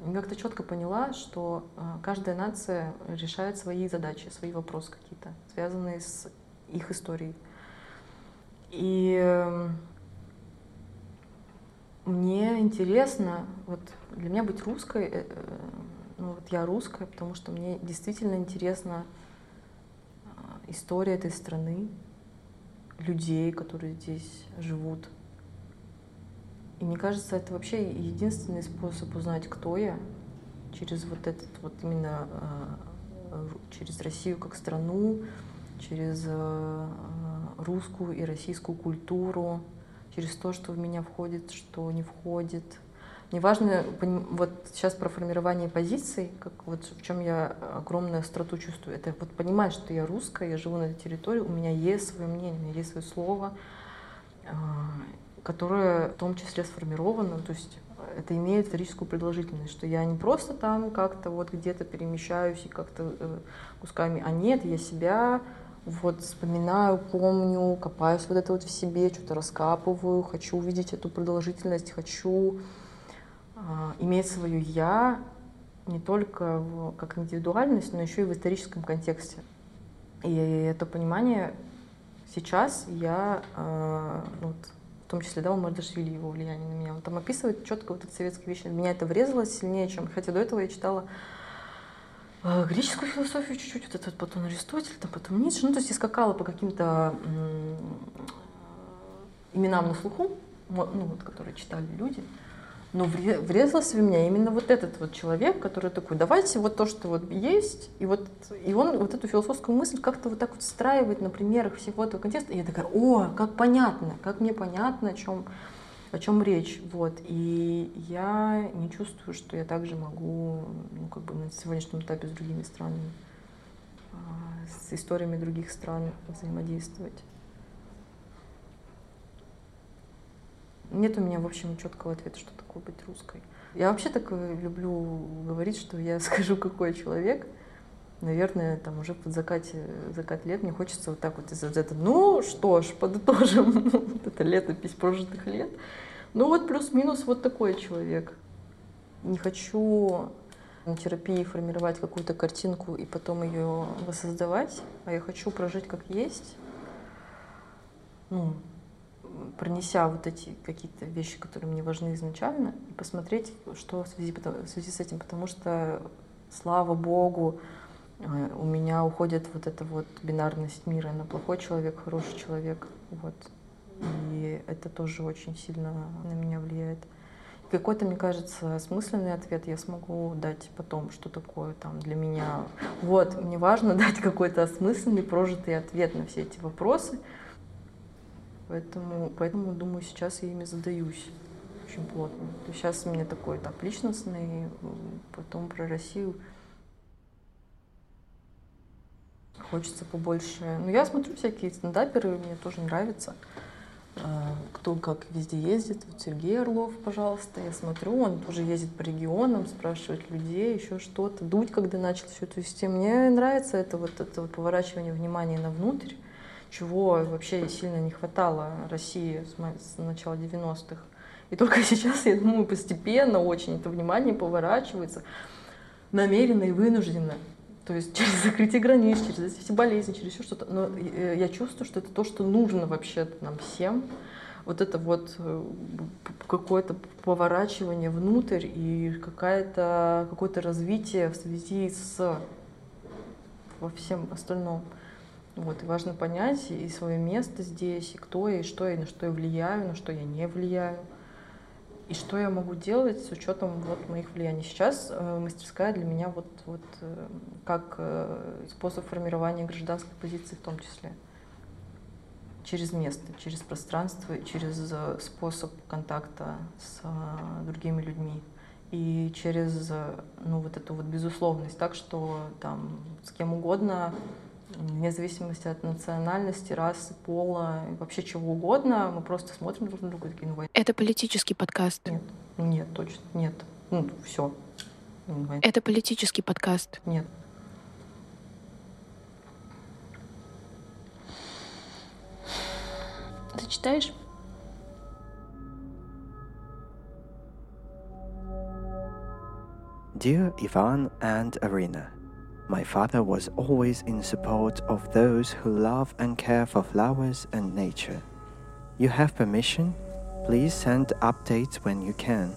Я как-то четко поняла, что а, каждая нация решает свои задачи, свои вопросы какие-то, связанные с их историей. И эм, мне интересно, вот для меня быть русской, э, э, ну вот я русская, потому что мне действительно интересна а, история этой страны, людей, которые здесь живут. И мне кажется, это вообще единственный способ узнать, кто я, через вот этот вот именно а, через Россию как страну, через а, русскую и российскую культуру, через то, что в меня входит, что не входит. Неважно, вот сейчас про формирование позиций, как вот в чем я огромную остроту чувствую, это вот понимать, что я русская, я живу на этой территории, у меня есть свое мнение, у меня есть свое слово, а, которое в том числе сформировано, то есть это имеет историческую продолжительность, что я не просто там как-то вот где-то перемещаюсь и как-то э, кусками, а нет, я себя вот вспоминаю, помню, копаюсь вот это вот в себе, что-то раскапываю, хочу увидеть эту продолжительность, хочу э, иметь свое я не только в, как индивидуальность, но еще и в историческом контексте. И это понимание сейчас я э, вот, в том числе, да, у Мардашвили его влияние на меня. Он там описывает четко вот эти советские вещи. Меня это врезалось сильнее, чем... Хотя до этого я читала э, греческую философию чуть-чуть, вот этот потом Аристотель, там потом Ницше. Ну, то есть я скакала по каким-то именам на слуху, ну, вот, которые читали люди. Но врезался в меня именно вот этот вот человек, который такой, давайте вот то, что вот есть, и вот и он вот эту философскую мысль как-то вот так вот встраивает на примерах всего этого контекста. И я такая, о, как понятно, как мне понятно, о чем, о чем речь. Вот. И я не чувствую, что я также могу ну, как бы на сегодняшнем этапе с другими странами, а, с историями других стран взаимодействовать. Нет у меня, в общем, четкого ответа, что такое быть русской. Я вообще так э, люблю говорить, что я <laughs> скажу, какой человек. Наверное, там уже под закате, закат лет мне хочется вот так вот из это, ну что ж, подытожим <laughs> вот это летопись прожитых лет. Ну вот плюс-минус вот такой человек. Не хочу на терапии формировать какую-то картинку и потом ее воссоздавать, а я хочу прожить как есть. Ну, пронеся вот эти какие-то вещи, которые мне важны изначально, и посмотреть, что в связи, в связи с этим, потому что, слава богу, э, у меня уходит вот эта вот бинарность мира на плохой человек, хороший человек, вот. И это тоже очень сильно на меня влияет. Какой-то, мне кажется, осмысленный ответ я смогу дать потом, что такое там для меня. Вот, мне важно <laughs> дать какой-то осмысленный, прожитый ответ на все эти вопросы, Поэтому, поэтому, думаю, сейчас я ими задаюсь очень плотно. То есть сейчас у меня такой этап личностный, потом про Россию. Хочется побольше. Ну, я смотрю всякие стендаперы, мне тоже нравится. А, кто как везде ездит. Вот Сергей Орлов, пожалуйста, я смотрю, он тоже ездит по регионам, спрашивает людей, еще что-то. Дуть, когда начал всю эту систему. Мне нравится это вот это вот поворачивание внимания на внутрь чего вообще сильно не хватало России с начала 90-х. И только <laughs> сейчас, я думаю, постепенно очень это внимание поворачивается намеренно и вынужденно. То есть <laughs> через закрытие границ, через эти болезни, через еще что-то. Но э, я чувствую, что это то, что нужно вообще нам всем. Вот это вот э, какое-то поворачивание внутрь и какое-то какое-то развитие в связи с во всем остальном. Вот, и важно понять и свое место здесь, и кто я, и что я, и на что я влияю, на что я не влияю, и что я могу делать с учетом вот моих влияний. Сейчас э, мастерская для меня вот, вот э, как э, способ формирования гражданской позиции в том числе. Через место, через пространство, через э, способ контакта с э, другими людьми и через э, ну, вот эту вот безусловность, так что там с кем угодно вне зависимости от национальности, расы, пола, вообще чего угодно, мы просто смотрим друг на друга и такие, ну, Это политический подкаст. Нет, нет, точно, нет. Ну, все. Это политический подкаст. Нет. Зачитаешь? Dear Ivan and Arena, My father was always in support of those who love and care for flowers and nature. You have permission? Please send updates when you can.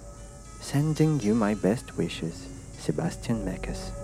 Sending you my best wishes, Sebastian Mekas.